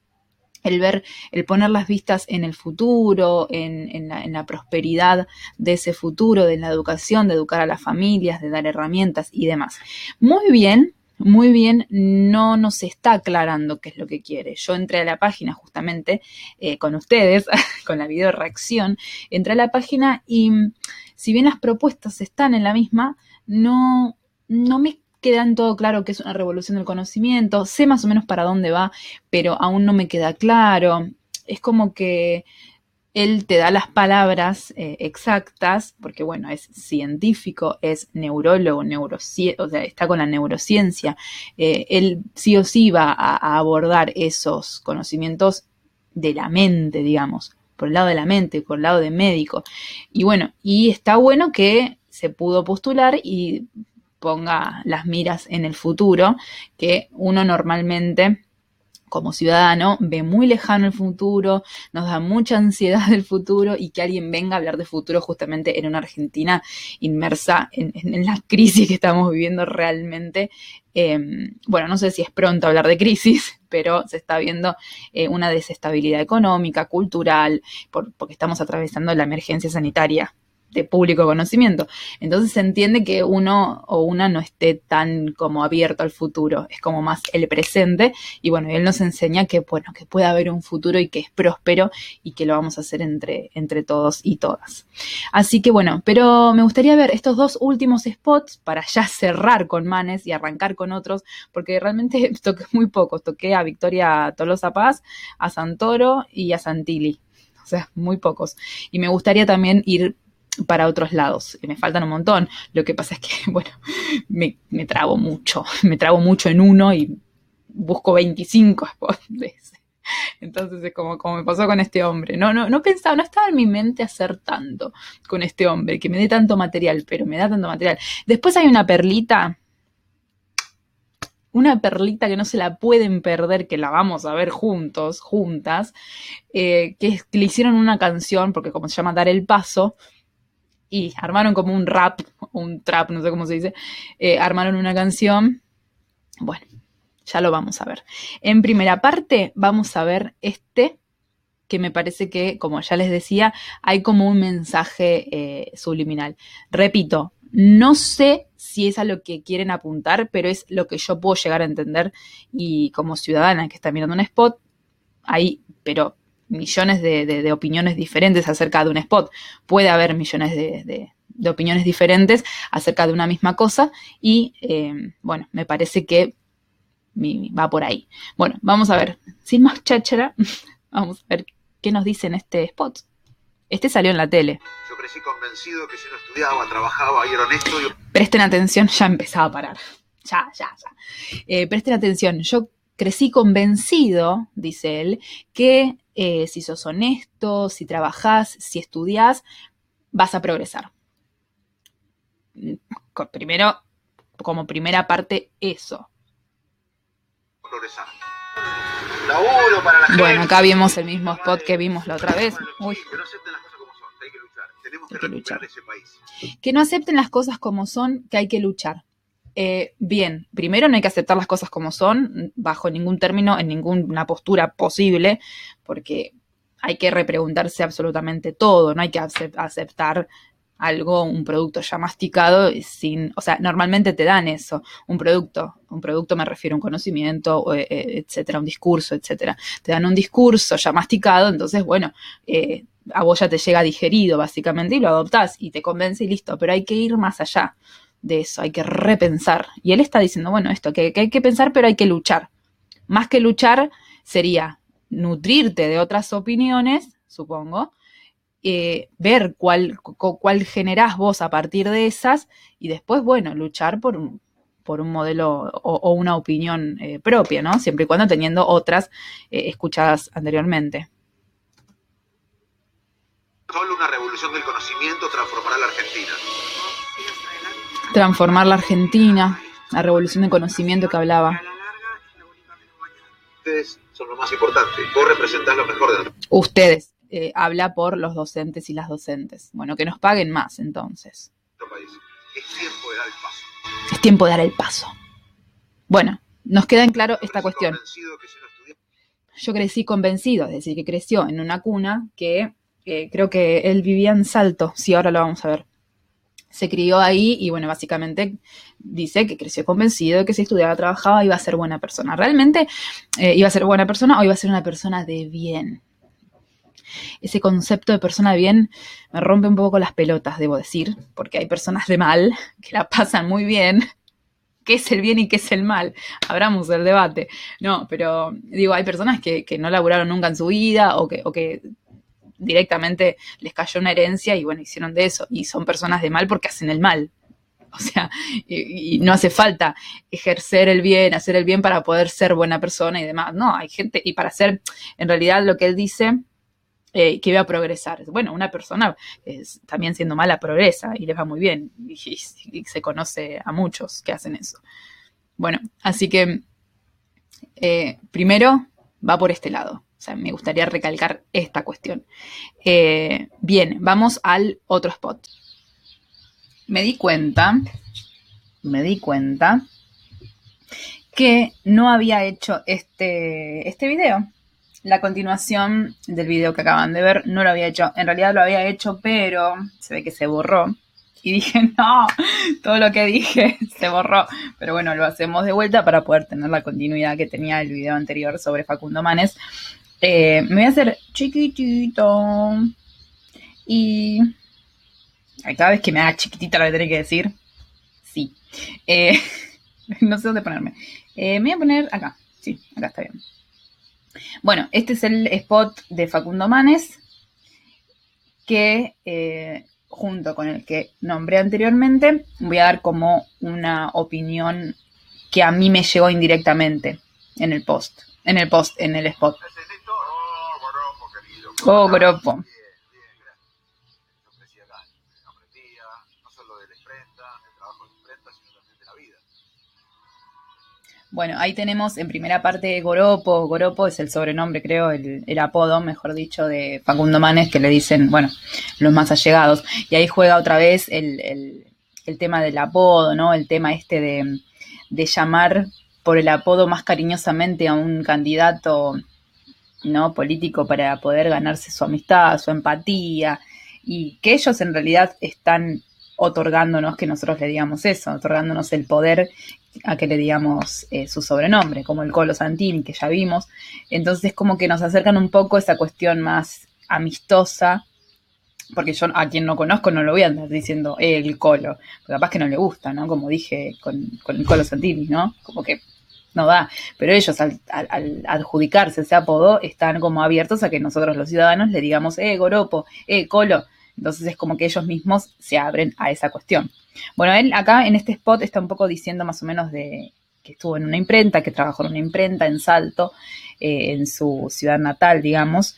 el ver, el poner las vistas en el futuro, en, la, en, la, prosperidad de ese futuro, de la educación, de educar a las familias, de dar herramientas y demás. Muy bien, muy bien, no nos está aclarando qué es lo que quiere. Yo entré a la página justamente eh, con ustedes, con la video reacción, entré a la página y si bien las propuestas están en la misma, no, no me queda en todo claro que es una revolución del conocimiento, sé más o menos para dónde va, pero aún no me queda claro. Es como que él te da las palabras eh, exactas, porque bueno, es científico, es neurólogo, o sea, está con la neurociencia. Eh, él sí o sí va a, abordar esos conocimientos de la mente, digamos, por el lado de la mente, por el lado de médico. Y bueno, y está bueno que se pudo postular y ponga las miras en el futuro, que uno normalmente como ciudadano ve muy lejano el futuro, nos da mucha ansiedad del futuro y que alguien venga a hablar de futuro justamente en una Argentina inmersa en, la crisis que estamos viviendo realmente. Em, bueno, no sé si es pronto hablar de crisis, pero se está viendo eh, una desestabilidad económica, cultural, porque estamos atravesando la emergencia sanitaria de público conocimiento. Entonces se entiende que uno o una no esté tan como abierto al futuro, es como más el presente y bueno, él nos enseña que bueno, que puede haber un futuro y que es próspero y que lo vamos a hacer entre, entre todos y todas. Así que bueno, pero me gustaría ver estos dos últimos spots para ya cerrar con Manes y arrancar con otros, porque realmente toqué muy pocos, toqué a Victoria Tolosa Paz, a Santoro y a Santilli. O sea, muy pocos. Y me gustaría también ir para otros lados. Me faltan un montón. Lo que pasa es que, bueno, me, me trabo mucho. Me trabo mucho en uno y busco 25 spots Entonces es como, como me pasó con este hombre. No, no, no pensaba, no estaba en mi mente hacer tanto con este hombre, que me dé tanto material, pero me da tanto material. Después hay una perlita, una perlita que no se la pueden perder, que la vamos a ver juntos, juntas, eh, que, que le hicieron una canción, porque como se llama Dar el Paso, y armaron como un rap, un trap, no sé cómo se dice, eh, armaron una canción. Bueno, ya lo vamos a ver. En primera parte vamos a ver este, que me parece que, como ya les decía, hay como un mensaje eh, subliminal. Repito, no sé si es a lo que quieren apuntar, pero es lo que yo puedo llegar a entender y como ciudadana que está mirando un spot, ahí, pero millones de, opiniones diferentes acerca de un spot. Puede haber millones de, opiniones diferentes acerca de una misma cosa y eh, bueno, me parece que va por ahí. Bueno, vamos a ver, sin más cháchara, vamos a ver qué nos dice en este spot. Este salió en la tele. Yo crecí convencido que si no estudiaba, trabajaba y era honesto. Presten atención, ya empezaba a parar. Ya, ya, ya. Eh, presten atención, yo crecí convencido, dice él, que eh, si sos honesto, si trabajás, si estudiás, vas a progresar. Primero, como primera parte, eso. Progresar. bueno, acá vimos el mismo spot que vimos la otra vez. Uy. Que no acepten las cosas como son, que hay que luchar. Eh, bien, primero no hay que aceptar las cosas como son, bajo ningún término, en ninguna postura posible, porque hay que repreguntarse absolutamente todo, no hay que aceptar algo, un producto ya masticado sin, o sea, normalmente te dan eso, un producto, un producto me refiero a un conocimiento, eh, eh, etcétera, un discurso, etcétera. Te dan un discurso ya masticado, entonces, bueno, a vos ya te llega digerido básicamente y lo adoptás y te convence y listo, pero hay que ir más allá de eso, hay que repensar. Y él está diciendo, bueno, esto, que, hay que pensar, pero hay que luchar. Más que luchar sería nutrirte de otras opiniones, supongo, eh, ver cuál, cuál generás vos a partir de esas y después, bueno, luchar por un, por un modelo o, una opinión eh, propia, ¿no? Siempre y cuando teniendo otras eh, escuchadas anteriormente. Solo una revolución del conocimiento transformará la Argentina transformar la Argentina, la revolución de conocimiento que hablaba. Ustedes son lo más importante, vos representás lo mejor de Ustedes, eh, habla por los docentes y las docentes. Bueno, que nos paguen más entonces. Es tiempo de dar el paso. Es tiempo de dar el paso. Bueno, nos queda en claro esta cuestión. yo crecí convencido, es decir, que creció en una cuna que eh, creo que él vivía en Salto, sí, ahora lo vamos a ver. Se crió ahí y bueno, básicamente dice que creció convencido de que si estudiaba, trabajaba, iba a ser buena persona. ¿Realmente eh, iba a ser buena persona o iba a ser una persona de bien? Ese concepto de persona de bien me rompe un poco las pelotas, debo decir, porque hay personas de mal que la pasan muy bien qué es el bien y qué es el mal. Abramos el debate. No, pero digo, hay personas que, no laburaron nunca en su vida o que, o que directamente les cayó una herencia y bueno, hicieron de eso. Y son personas de mal porque hacen el mal. O sea, y, no hace falta ejercer el bien, hacer el bien para poder ser buena persona y demás. No, hay gente, y para ser, en realidad lo que él dice eh, que iba a progresar. Bueno, una persona también siendo mala progresa y les va muy bien y, se conoce a muchos que hacen eso. Bueno, así que eh, primero va por este lado. O sea, me gustaría recalcar esta cuestión. Eh, bien, vamos al otro spot. Me di cuenta, me di cuenta que no había hecho este, este video la continuación del video que acaban de ver no lo había hecho. En realidad lo había hecho, pero se ve que se borró. Y dije, no, todo lo que dije se borró. Pero bueno, lo hacemos de vuelta para poder tener la continuidad que tenía el video anterior sobre Facundo Manes. Eh, me voy a hacer chiquitito. Y cada vez que me haga chiquitita lo voy a tener que decir. Sí. Eh, no sé dónde ponerme. Eh, me voy a poner acá. Sí, acá está bien. Bueno, este es el spot de Facundo Manes, que junto con el que nombré anteriormente, voy a dar como una opinión que a mí me llegó indirectamente en el post, en el post, en el spot. Oh, Gropo. Bueno, ahí tenemos en primera parte Goropo. Goropo es el sobrenombre, creo, el, apodo, mejor dicho, de Facundo Manes, que le dicen, bueno, los más allegados. Y ahí juega otra vez el, tema del apodo, ¿no? El tema este de, de, llamar por el apodo más cariñosamente a un candidato, ¿no? Político para poder ganarse su amistad, su empatía. Y que ellos en realidad están otorgándonos que nosotros le digamos eso, otorgándonos el poder a que le digamos eh, su sobrenombre, como el Colo Santini, que ya vimos. Entonces, como que nos acercan un poco esa cuestión más amistosa, porque yo a quien no conozco no lo voy a andar diciendo eh, el Colo, porque capaz que no le gusta, ¿no? Como dije con, el Colo Santini, ¿no? Como que no da. Pero ellos al, adjudicarse ese apodo están como abiertos a que nosotros los ciudadanos le digamos, eh, Goropo, eh, Colo. Entonces es como que ellos mismos se abren a esa cuestión. Bueno, él acá en este spot está un poco diciendo más o menos de que estuvo en una imprenta, que trabajó en una imprenta en Salto, eh, en su ciudad natal, digamos.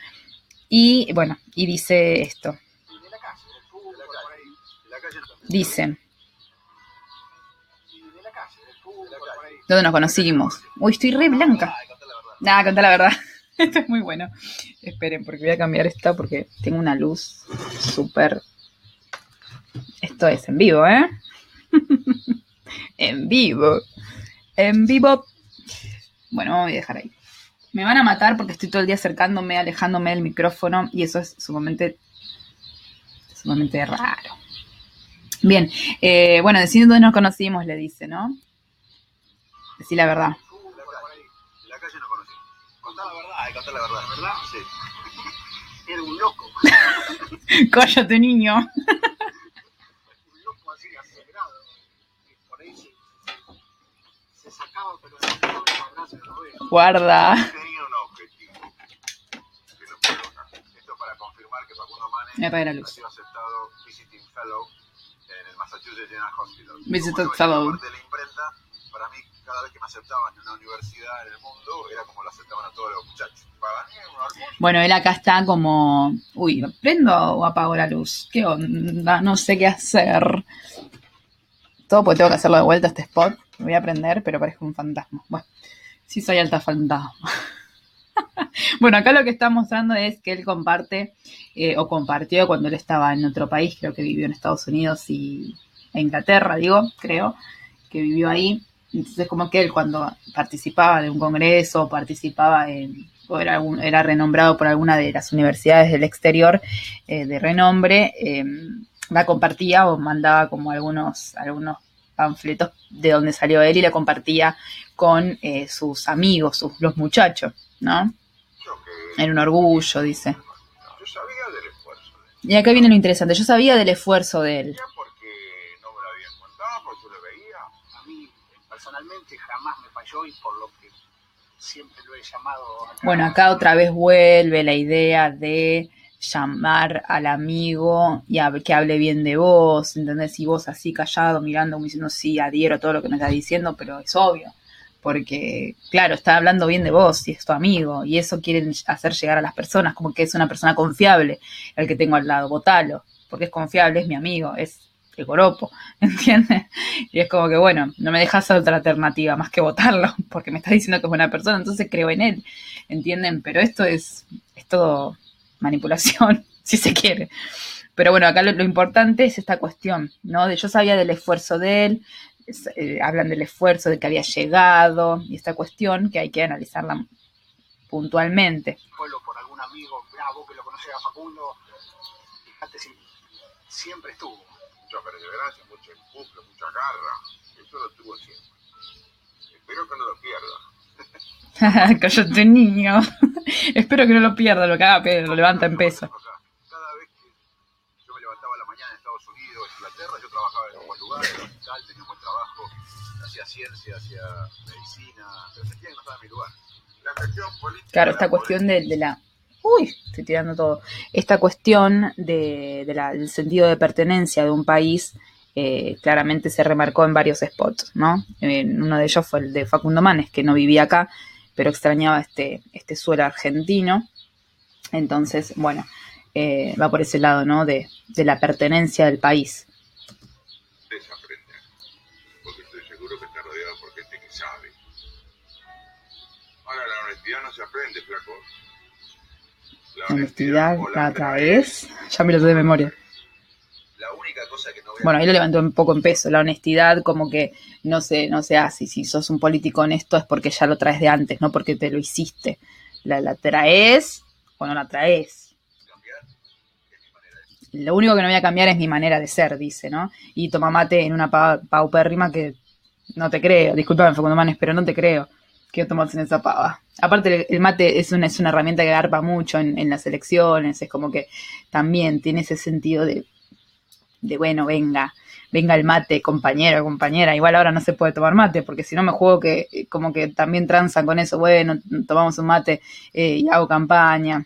Y bueno, y dice esto. Dice. ¿Dónde nos conocimos? Uy, estoy re blanca. Nada, contá la verdad. Esto es muy bueno. Esperen, porque voy a cambiar esta porque tengo una luz súper... Esto es en vivo, ¿eh? en vivo. En vivo. Bueno, voy a dejar ahí. Me van a matar porque estoy todo el día acercándome, alejándome del micrófono y eso es sumamente, sumamente raro. Bien, eh, bueno, decir dónde nos conocimos, le dice, ¿no? Decir la verdad la verdad, hay que contar la verdad. ¿La verdad? Sí. Era un loco. Cállate, niño. un loco así acelerado. Y por ahí se, se sacaba, pero se sacaba los brazos no veo. Guarda. Tenía un objetivo. Que lo. Esto para confirmar que Facundo luz. ha sido aceptado Visiting Fellow en el Massachusetts General Hospital. Visiting Fellow. de la imprenta, para mí cada vez que me aceptaban en una universidad en el mundo, era como lo aceptaban a todos los muchachos. Bueno, él acá está como, uy, ¿prendo o apago la luz? ¿Qué onda? No sé qué hacer. Todo porque tengo que hacerlo de vuelta este spot. Me voy a prender, pero parezco un fantasma. Bueno, sí soy alta fantasma. bueno, acá lo que está mostrando es que él comparte, eh, o compartió cuando él estaba en otro país, creo que vivió en Estados Unidos y Inglaterra, digo, creo, que vivió ahí Entonces, como que él cuando participaba de un congreso, participaba en, o era, era renombrado por alguna de las universidades del exterior eh, de renombre, eh, la compartía o mandaba como algunos, algunos panfletos de donde salió él y la compartía con eh, sus amigos, sus, los muchachos, ¿no? Era un orgullo, dice. Yo sabía del esfuerzo. Y acá viene lo interesante, yo sabía del esfuerzo de él. Jamás me falló y por lo que siempre lo he llamado. Bueno, acá otra vez vuelve la idea de llamar al amigo y a, que hable bien de vos, ¿entendés? Y vos así callado, mirando, como diciendo, sí, adhiero a todo lo que me estás diciendo, pero es obvio, porque, claro, está hablando bien de vos y es tu amigo, y eso quieren hacer llegar a las personas, como que es una persona confiable el que tengo al lado, votalo, porque es confiable, es mi amigo, es el goropo, ¿entiendes? Y es como que, bueno, no me dejas otra alternativa más que votarlo, porque me está diciendo que es buena persona, entonces creo en él, ¿entienden? Pero esto es, es todo manipulación, si se quiere. Pero bueno, acá lo, importante es esta cuestión, ¿no? De yo sabía del esfuerzo de él, es, eh, hablan del esfuerzo de que había llegado, y esta cuestión que hay que analizarla puntualmente. Por algún amigo, bravo que lo a Facundo, si siempre estuvo. Mucha perseverancia, mucho empuje, mucha garra. Eso lo tuvo siempre. Espero que no lo pierda. Cállate, niño. Espero que no lo pierda, lo que haga Pedro, lo levanta en peso. Cada vez que yo me levantaba a la mañana en Estados Unidos, en Inglaterra, yo trabajaba en buen lugar, en el hospital, tenía un buen trabajo, hacía ciencia, hacía medicina, pero sentía que no estaba en mi lugar. La gestión política. Claro, esta cuestión de, de la. Uy, estoy tirando todo. Esta cuestión de, la, del sentido de pertenencia de un país. Eh, claramente se remarcó en varios spots, ¿no? Uno de ellos fue el de Facundo Manes, que no vivía acá, pero extrañaba este, este suelo argentino. Entonces, bueno, eh, va por ese lado, ¿no? De, de, la pertenencia del país. Desaprender, porque estoy seguro que está rodeado por gente que sabe. Ahora, la honestidad no se aprende, flaco. La honestidad, honestidad la traes. Ya me lo sé de memoria. La única cosa que no voy a bueno, ahí lo levantó un poco en peso. La honestidad, como que no se, no se hace. Si sos un político honesto es porque ya lo traes de antes, no porque te lo hiciste. La, la traes o no la traes. Lo único que no voy a cambiar es mi manera de ser, dice, ¿no? Y toma mate en una pa paupérrima que no te creo. Disculpame, Facundo Manes, pero no te creo que tomas en esa pava. Aparte, el mate es una, es una herramienta que garpa mucho en, en las elecciones. Es como que también tiene ese sentido de bueno, venga, venga el mate, compañero, compañera. Igual ahora no se puede tomar mate, porque si no me juego que como que también transan con eso, bueno, tomamos un mate eh, y hago campaña.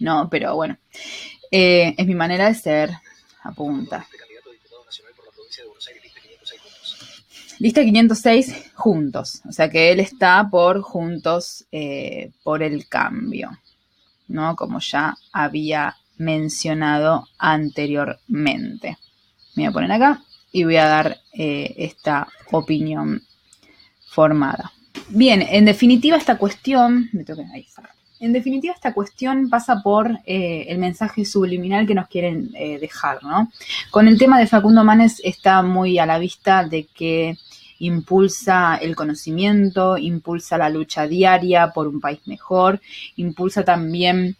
No, pero bueno, eh, es mi manera de ser, apunta. Lista 506 juntos, o sea que él está por juntos eh, por el cambio, ¿no? Como ya había mencionado anteriormente. Me voy a poner acá y voy a dar eh, esta opinión formada. Bien, en definitiva esta cuestión, me toca ahí, en definitiva esta cuestión pasa por eh, el mensaje subliminal que nos quieren dejar, ¿no? Con el tema de Facundo Manes está muy a la vista de que impulsa el conocimiento, impulsa la lucha diaria por un país mejor, impulsa también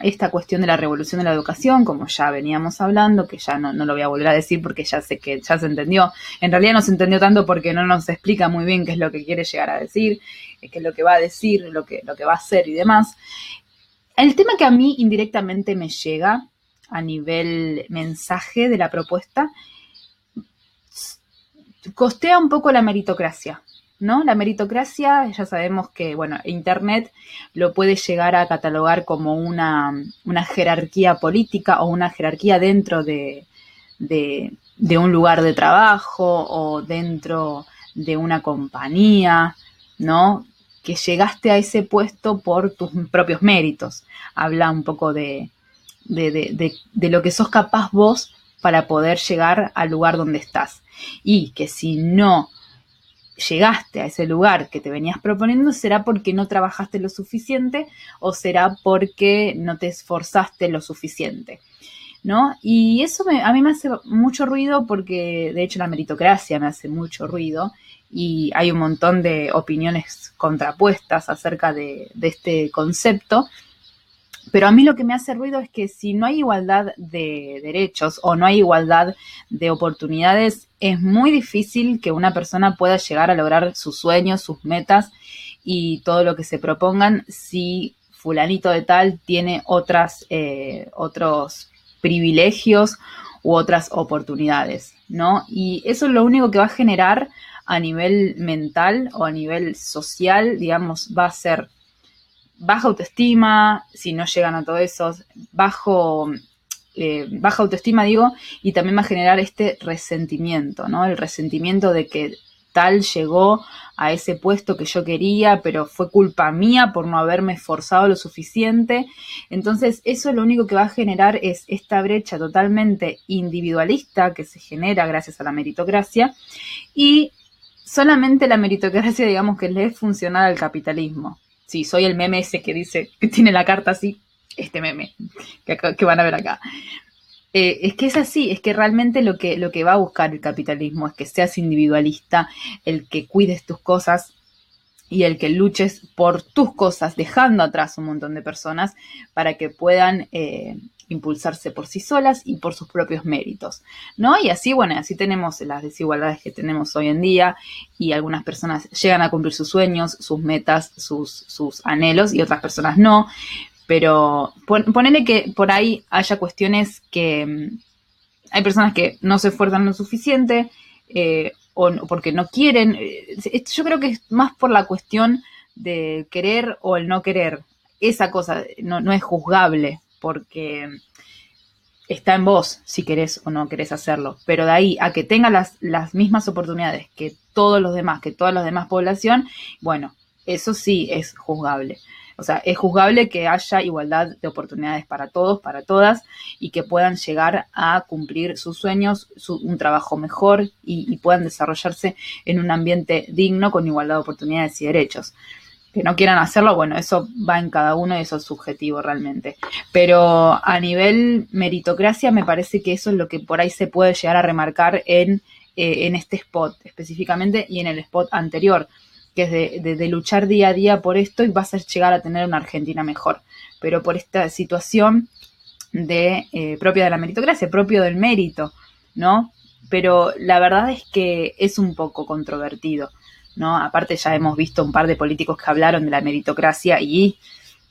esta cuestión de la revolución de la educación, como ya veníamos hablando, que ya no, no, lo voy a volver a decir porque ya sé que ya se entendió. En realidad no se entendió tanto porque no nos explica muy bien qué es lo que quiere llegar a decir, qué es lo que va a decir, lo que, lo que va a hacer y demás. El tema que a mí indirectamente me llega a nivel mensaje de la propuesta, costea un poco la meritocracia. ¿no? La meritocracia, ya sabemos que, bueno, Internet lo puede llegar a catalogar como una, una jerarquía política o una jerarquía dentro de, de, un lugar de trabajo o dentro de una compañía, ¿no? Que llegaste a ese puesto por tus propios méritos. Habla un poco de, de lo que sos capaz vos para poder llegar al lugar donde estás. Y que si no llegaste a ese lugar que te venías proponiendo, será porque no trabajaste lo suficiente o será porque no te esforzaste lo suficiente. ¿No? Y eso me, a mí me hace mucho ruido porque, de hecho, la meritocracia me hace mucho ruido y hay un montón de opiniones contrapuestas acerca de, de este concepto. Pero a mí lo que me hace ruido es que si no hay igualdad de derechos o no hay igualdad de oportunidades, es muy difícil que una persona pueda llegar a lograr sus sueños, sus metas y todo lo que se propongan si fulanito de tal tiene otras, eh, otros privilegios u otras oportunidades, ¿no? Y eso es lo único que va a generar a nivel mental o a nivel social, digamos, va a ser baja autoestima, si no llegan a todo eso, bajo, eh, baja autoestima digo, y también va a generar este resentimiento, ¿no? El resentimiento de que tal llegó a ese puesto que yo quería, pero fue culpa mía por no haberme esforzado lo suficiente. Entonces, eso lo único que va a generar es esta brecha totalmente individualista que se genera gracias a la meritocracia y solamente la meritocracia, digamos, que le es funcional al capitalismo. Sí, soy el meme ese que dice, que tiene la carta así, este meme que, van a ver acá. Eh, es que es así, es que realmente lo que, lo que va a buscar el capitalismo es que seas individualista, el que cuides tus cosas y el que luches por tus cosas, dejando atrás un montón de personas para que puedan eh, impulsarse por sí solas y por sus propios méritos, ¿no? Y así, bueno, así tenemos las desigualdades que tenemos hoy en día y algunas personas llegan a cumplir sus sueños, sus metas, sus, sus anhelos y otras personas no, pero ponele que por ahí haya cuestiones que mm, hay personas que no se esfuerzan lo suficiente eh, o porque no quieren, eh, yo creo que es más por la cuestión de querer o el no querer, esa cosa no, no es juzgable, porque está en vos si querés o no querés hacerlo. Pero de ahí a que tenga las, las mismas oportunidades que todos los demás, que toda la demás población, bueno, eso sí es juzgable. O sea, es juzgable que haya igualdad de oportunidades para todos, para todas, y que puedan llegar a cumplir sus sueños, un trabajo mejor y puedan desarrollarse en un ambiente digno con igualdad de oportunidades y derechos que no quieran hacerlo, bueno, eso va en cada uno y eso es subjetivo realmente. Pero a nivel meritocracia me parece que eso es lo que por ahí se puede llegar a remarcar en, eh, en este spot específicamente y en el spot anterior, que es de, luchar día a día por esto y vas a llegar a tener una Argentina mejor. Pero por esta situación de eh, propia de la meritocracia, propio del mérito, ¿no? Pero la verdad es que es un poco controvertido ¿no? Aparte ya hemos visto un par de políticos que hablaron de la meritocracia y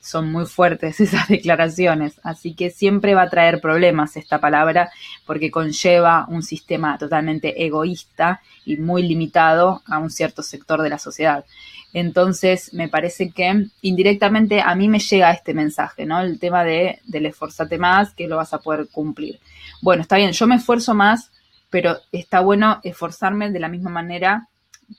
son muy fuertes esas declaraciones, así que siempre va a traer problemas esta palabra porque conlleva un sistema totalmente egoísta y muy limitado a un cierto sector de la sociedad. Entonces, me parece que indirectamente a mí me llega este mensaje, ¿no? El tema de del esforzate más, que lo vas a poder cumplir. Bueno, está bien, yo me esfuerzo más, pero está bueno esforzarme de la misma manera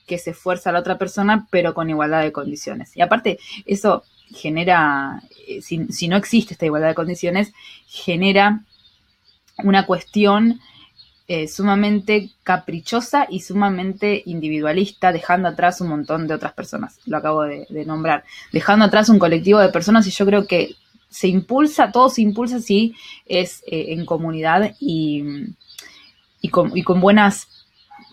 que se esfuerza la otra persona, pero con igualdad de condiciones. Y aparte, eso genera, eh, si, no existe esta igualdad de condiciones, genera una cuestión eh, sumamente caprichosa y sumamente individualista, dejando atrás un montón de otras personas, lo acabo de, nombrar, dejando atrás un colectivo de personas y yo creo que se impulsa, todo se impulsa si es eh, en comunidad y, y, con, y con buenas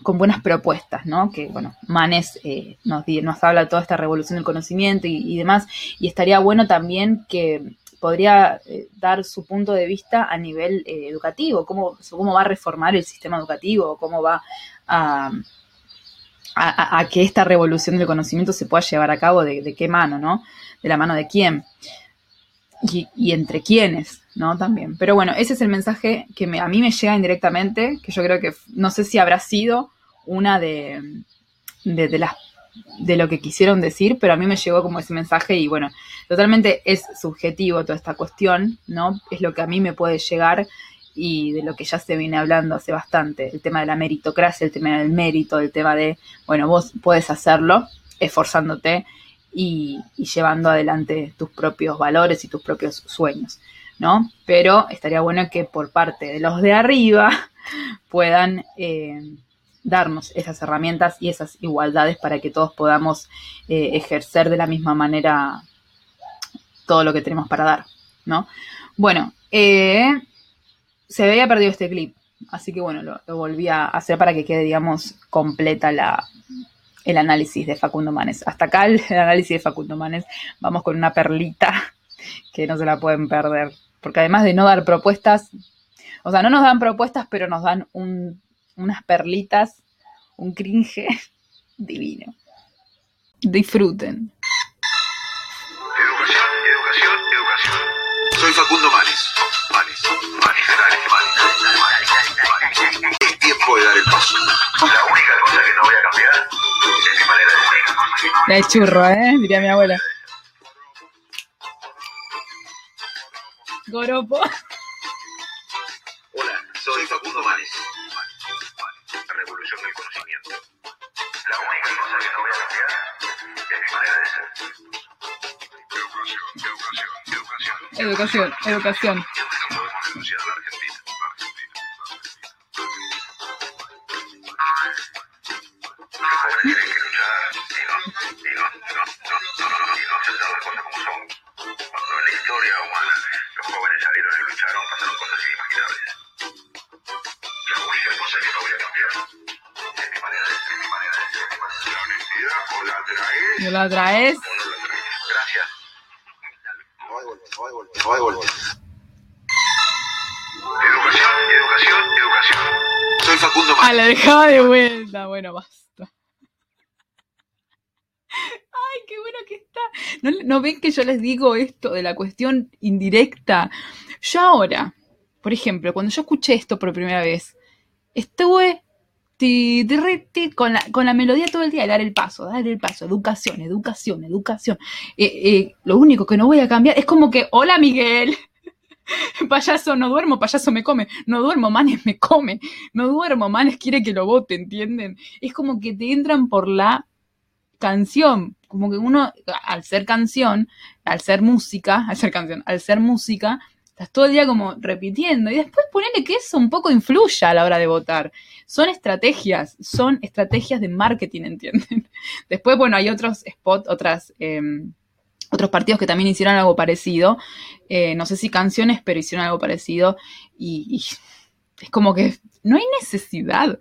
con buenas propuestas, ¿no? Que, bueno, Manes eh, nos, nos habla de toda esta revolución del conocimiento y, demás, y estaría bueno también que podría eh, dar su punto de vista a nivel eh, educativo, cómo, cómo va a reformar el sistema educativo, cómo va a, a, que esta revolución del conocimiento se pueda llevar a cabo, de, qué mano, ¿no? De la mano de quién. Y, y, entre quiénes, ¿no? También. Pero bueno, ese es el mensaje que a mí me llega indirectamente, que yo creo que no sé si habrá sido una de, de, las de lo que quisieron decir, pero a mí me llegó como ese mensaje y bueno, totalmente es subjetivo toda esta cuestión, ¿no? Es lo que a mí me puede llegar y de lo que ya se viene hablando hace bastante, el tema de la meritocracia, el tema del mérito, el tema de, bueno, vos puedes hacerlo esforzándote y, llevando adelante tus propios valores y tus propios sueños, ¿no? Pero estaría bueno que por parte de los de arriba puedan... Eh, darnos esas herramientas y esas igualdades para que todos podamos eh, ejercer de la misma manera todo lo que tenemos para dar, ¿no? Bueno, eh, se había perdido este clip, así que bueno, lo, volví a hacer para que quede, digamos, completa la, el análisis de Facundo Manes. Hasta acá el, análisis de Facundo Manes. Vamos con una perlita que no se la pueden perder. Porque además de no dar propuestas, o sea, no nos dan propuestas, pero nos dan unas perlitas, un cringe divino. Disfruten. Educación, educación, educación. Soy Facundo Manes. Manes, Manes, Manes, Manes, Manes. Es tiempo de dar el paso. La única no voy a cambiar es mi manera de ser. La de churro, ¿eh? Diría mi abuela. Goropo. Hola, soy Facundo Manes. La revolución del conocimiento. La única cosa que no voy a cambiar es mi manera de ser. Educación, educación, educación. Educación, educación. No podemos renunciar a la Argentina. Es ser. La honestidad o la traes ¿No la traes? o no la traes. Gracias. Educación, educación, educación. Soy Facundo Ah, la dejaba de vuelta. Bueno, basta. Ay, qué bueno que está. ¿No, ¿No ven que yo les digo esto de la cuestión indirecta? Yo ahora, por ejemplo, cuando yo escuché esto por primera vez, estuve con, la, con la melodía todo el día, dar el paso, dar el paso, educación, educación, educación. Eh, eh, lo único que no voy a cambiar es como que, hola Miguel, payaso no duermo, payaso me come, no duermo, manes me come, no duermo, manes quiere que lo vote, ¿entienden? Es como que te entran por la canción, como que uno, al ser canción, al ser música, al ser canción, al ser música, estás todo el día como repitiendo y después ponele que eso un poco influya a la hora de votar. Son estrategias, son estrategias de marketing, ¿entienden? Después, bueno, hay otros spots, otras... Eh, otros partidos que también hicieron algo parecido. Eh, no sé si canciones, pero hicieron algo parecido. Y, y, es como que no hay necesidad.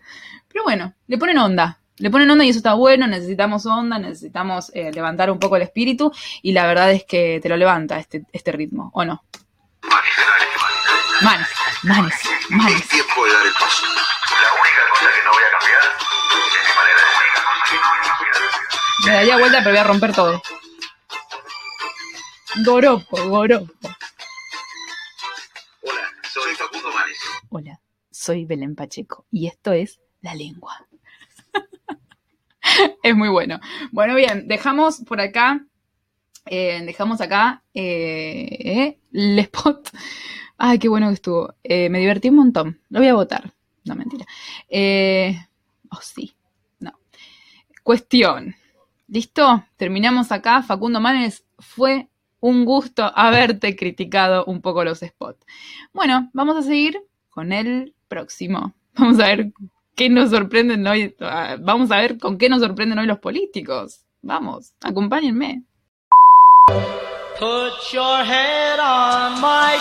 Pero bueno, le ponen onda. Le ponen onda y eso está bueno. Necesitamos onda, necesitamos eh, levantar un poco el espíritu. Y la verdad es que te lo levanta este, este ritmo, ¿o no? Manes, manes, manes. Es tiempo de dar el paso. La única cosa que no voy a cambiar es mi manera de ser. Me daría vuelta, pero voy a romper todo. Goropo, goropo. Hola, soy Facundo Manes. Hola, soy Belén Pacheco y esto es La Lengua. es muy bueno. Bueno, bien, dejamos por acá, eh, dejamos acá eh, el spot. Ay, qué bueno que estuvo. Eh, me divertí un montón. Lo voy a votar. No, mentira. Oh, sí. No. Cuestión. ¿Listo? Terminamos acá. Facundo Manes fue un gusto haberte criticado un poco los spots. Bueno, vamos a seguir con el próximo. Vamos a ver qué nos sorprenden hoy. Vamos a ver con qué nos sorprenden hoy los políticos. Vamos, acompáñenme. Put your head on my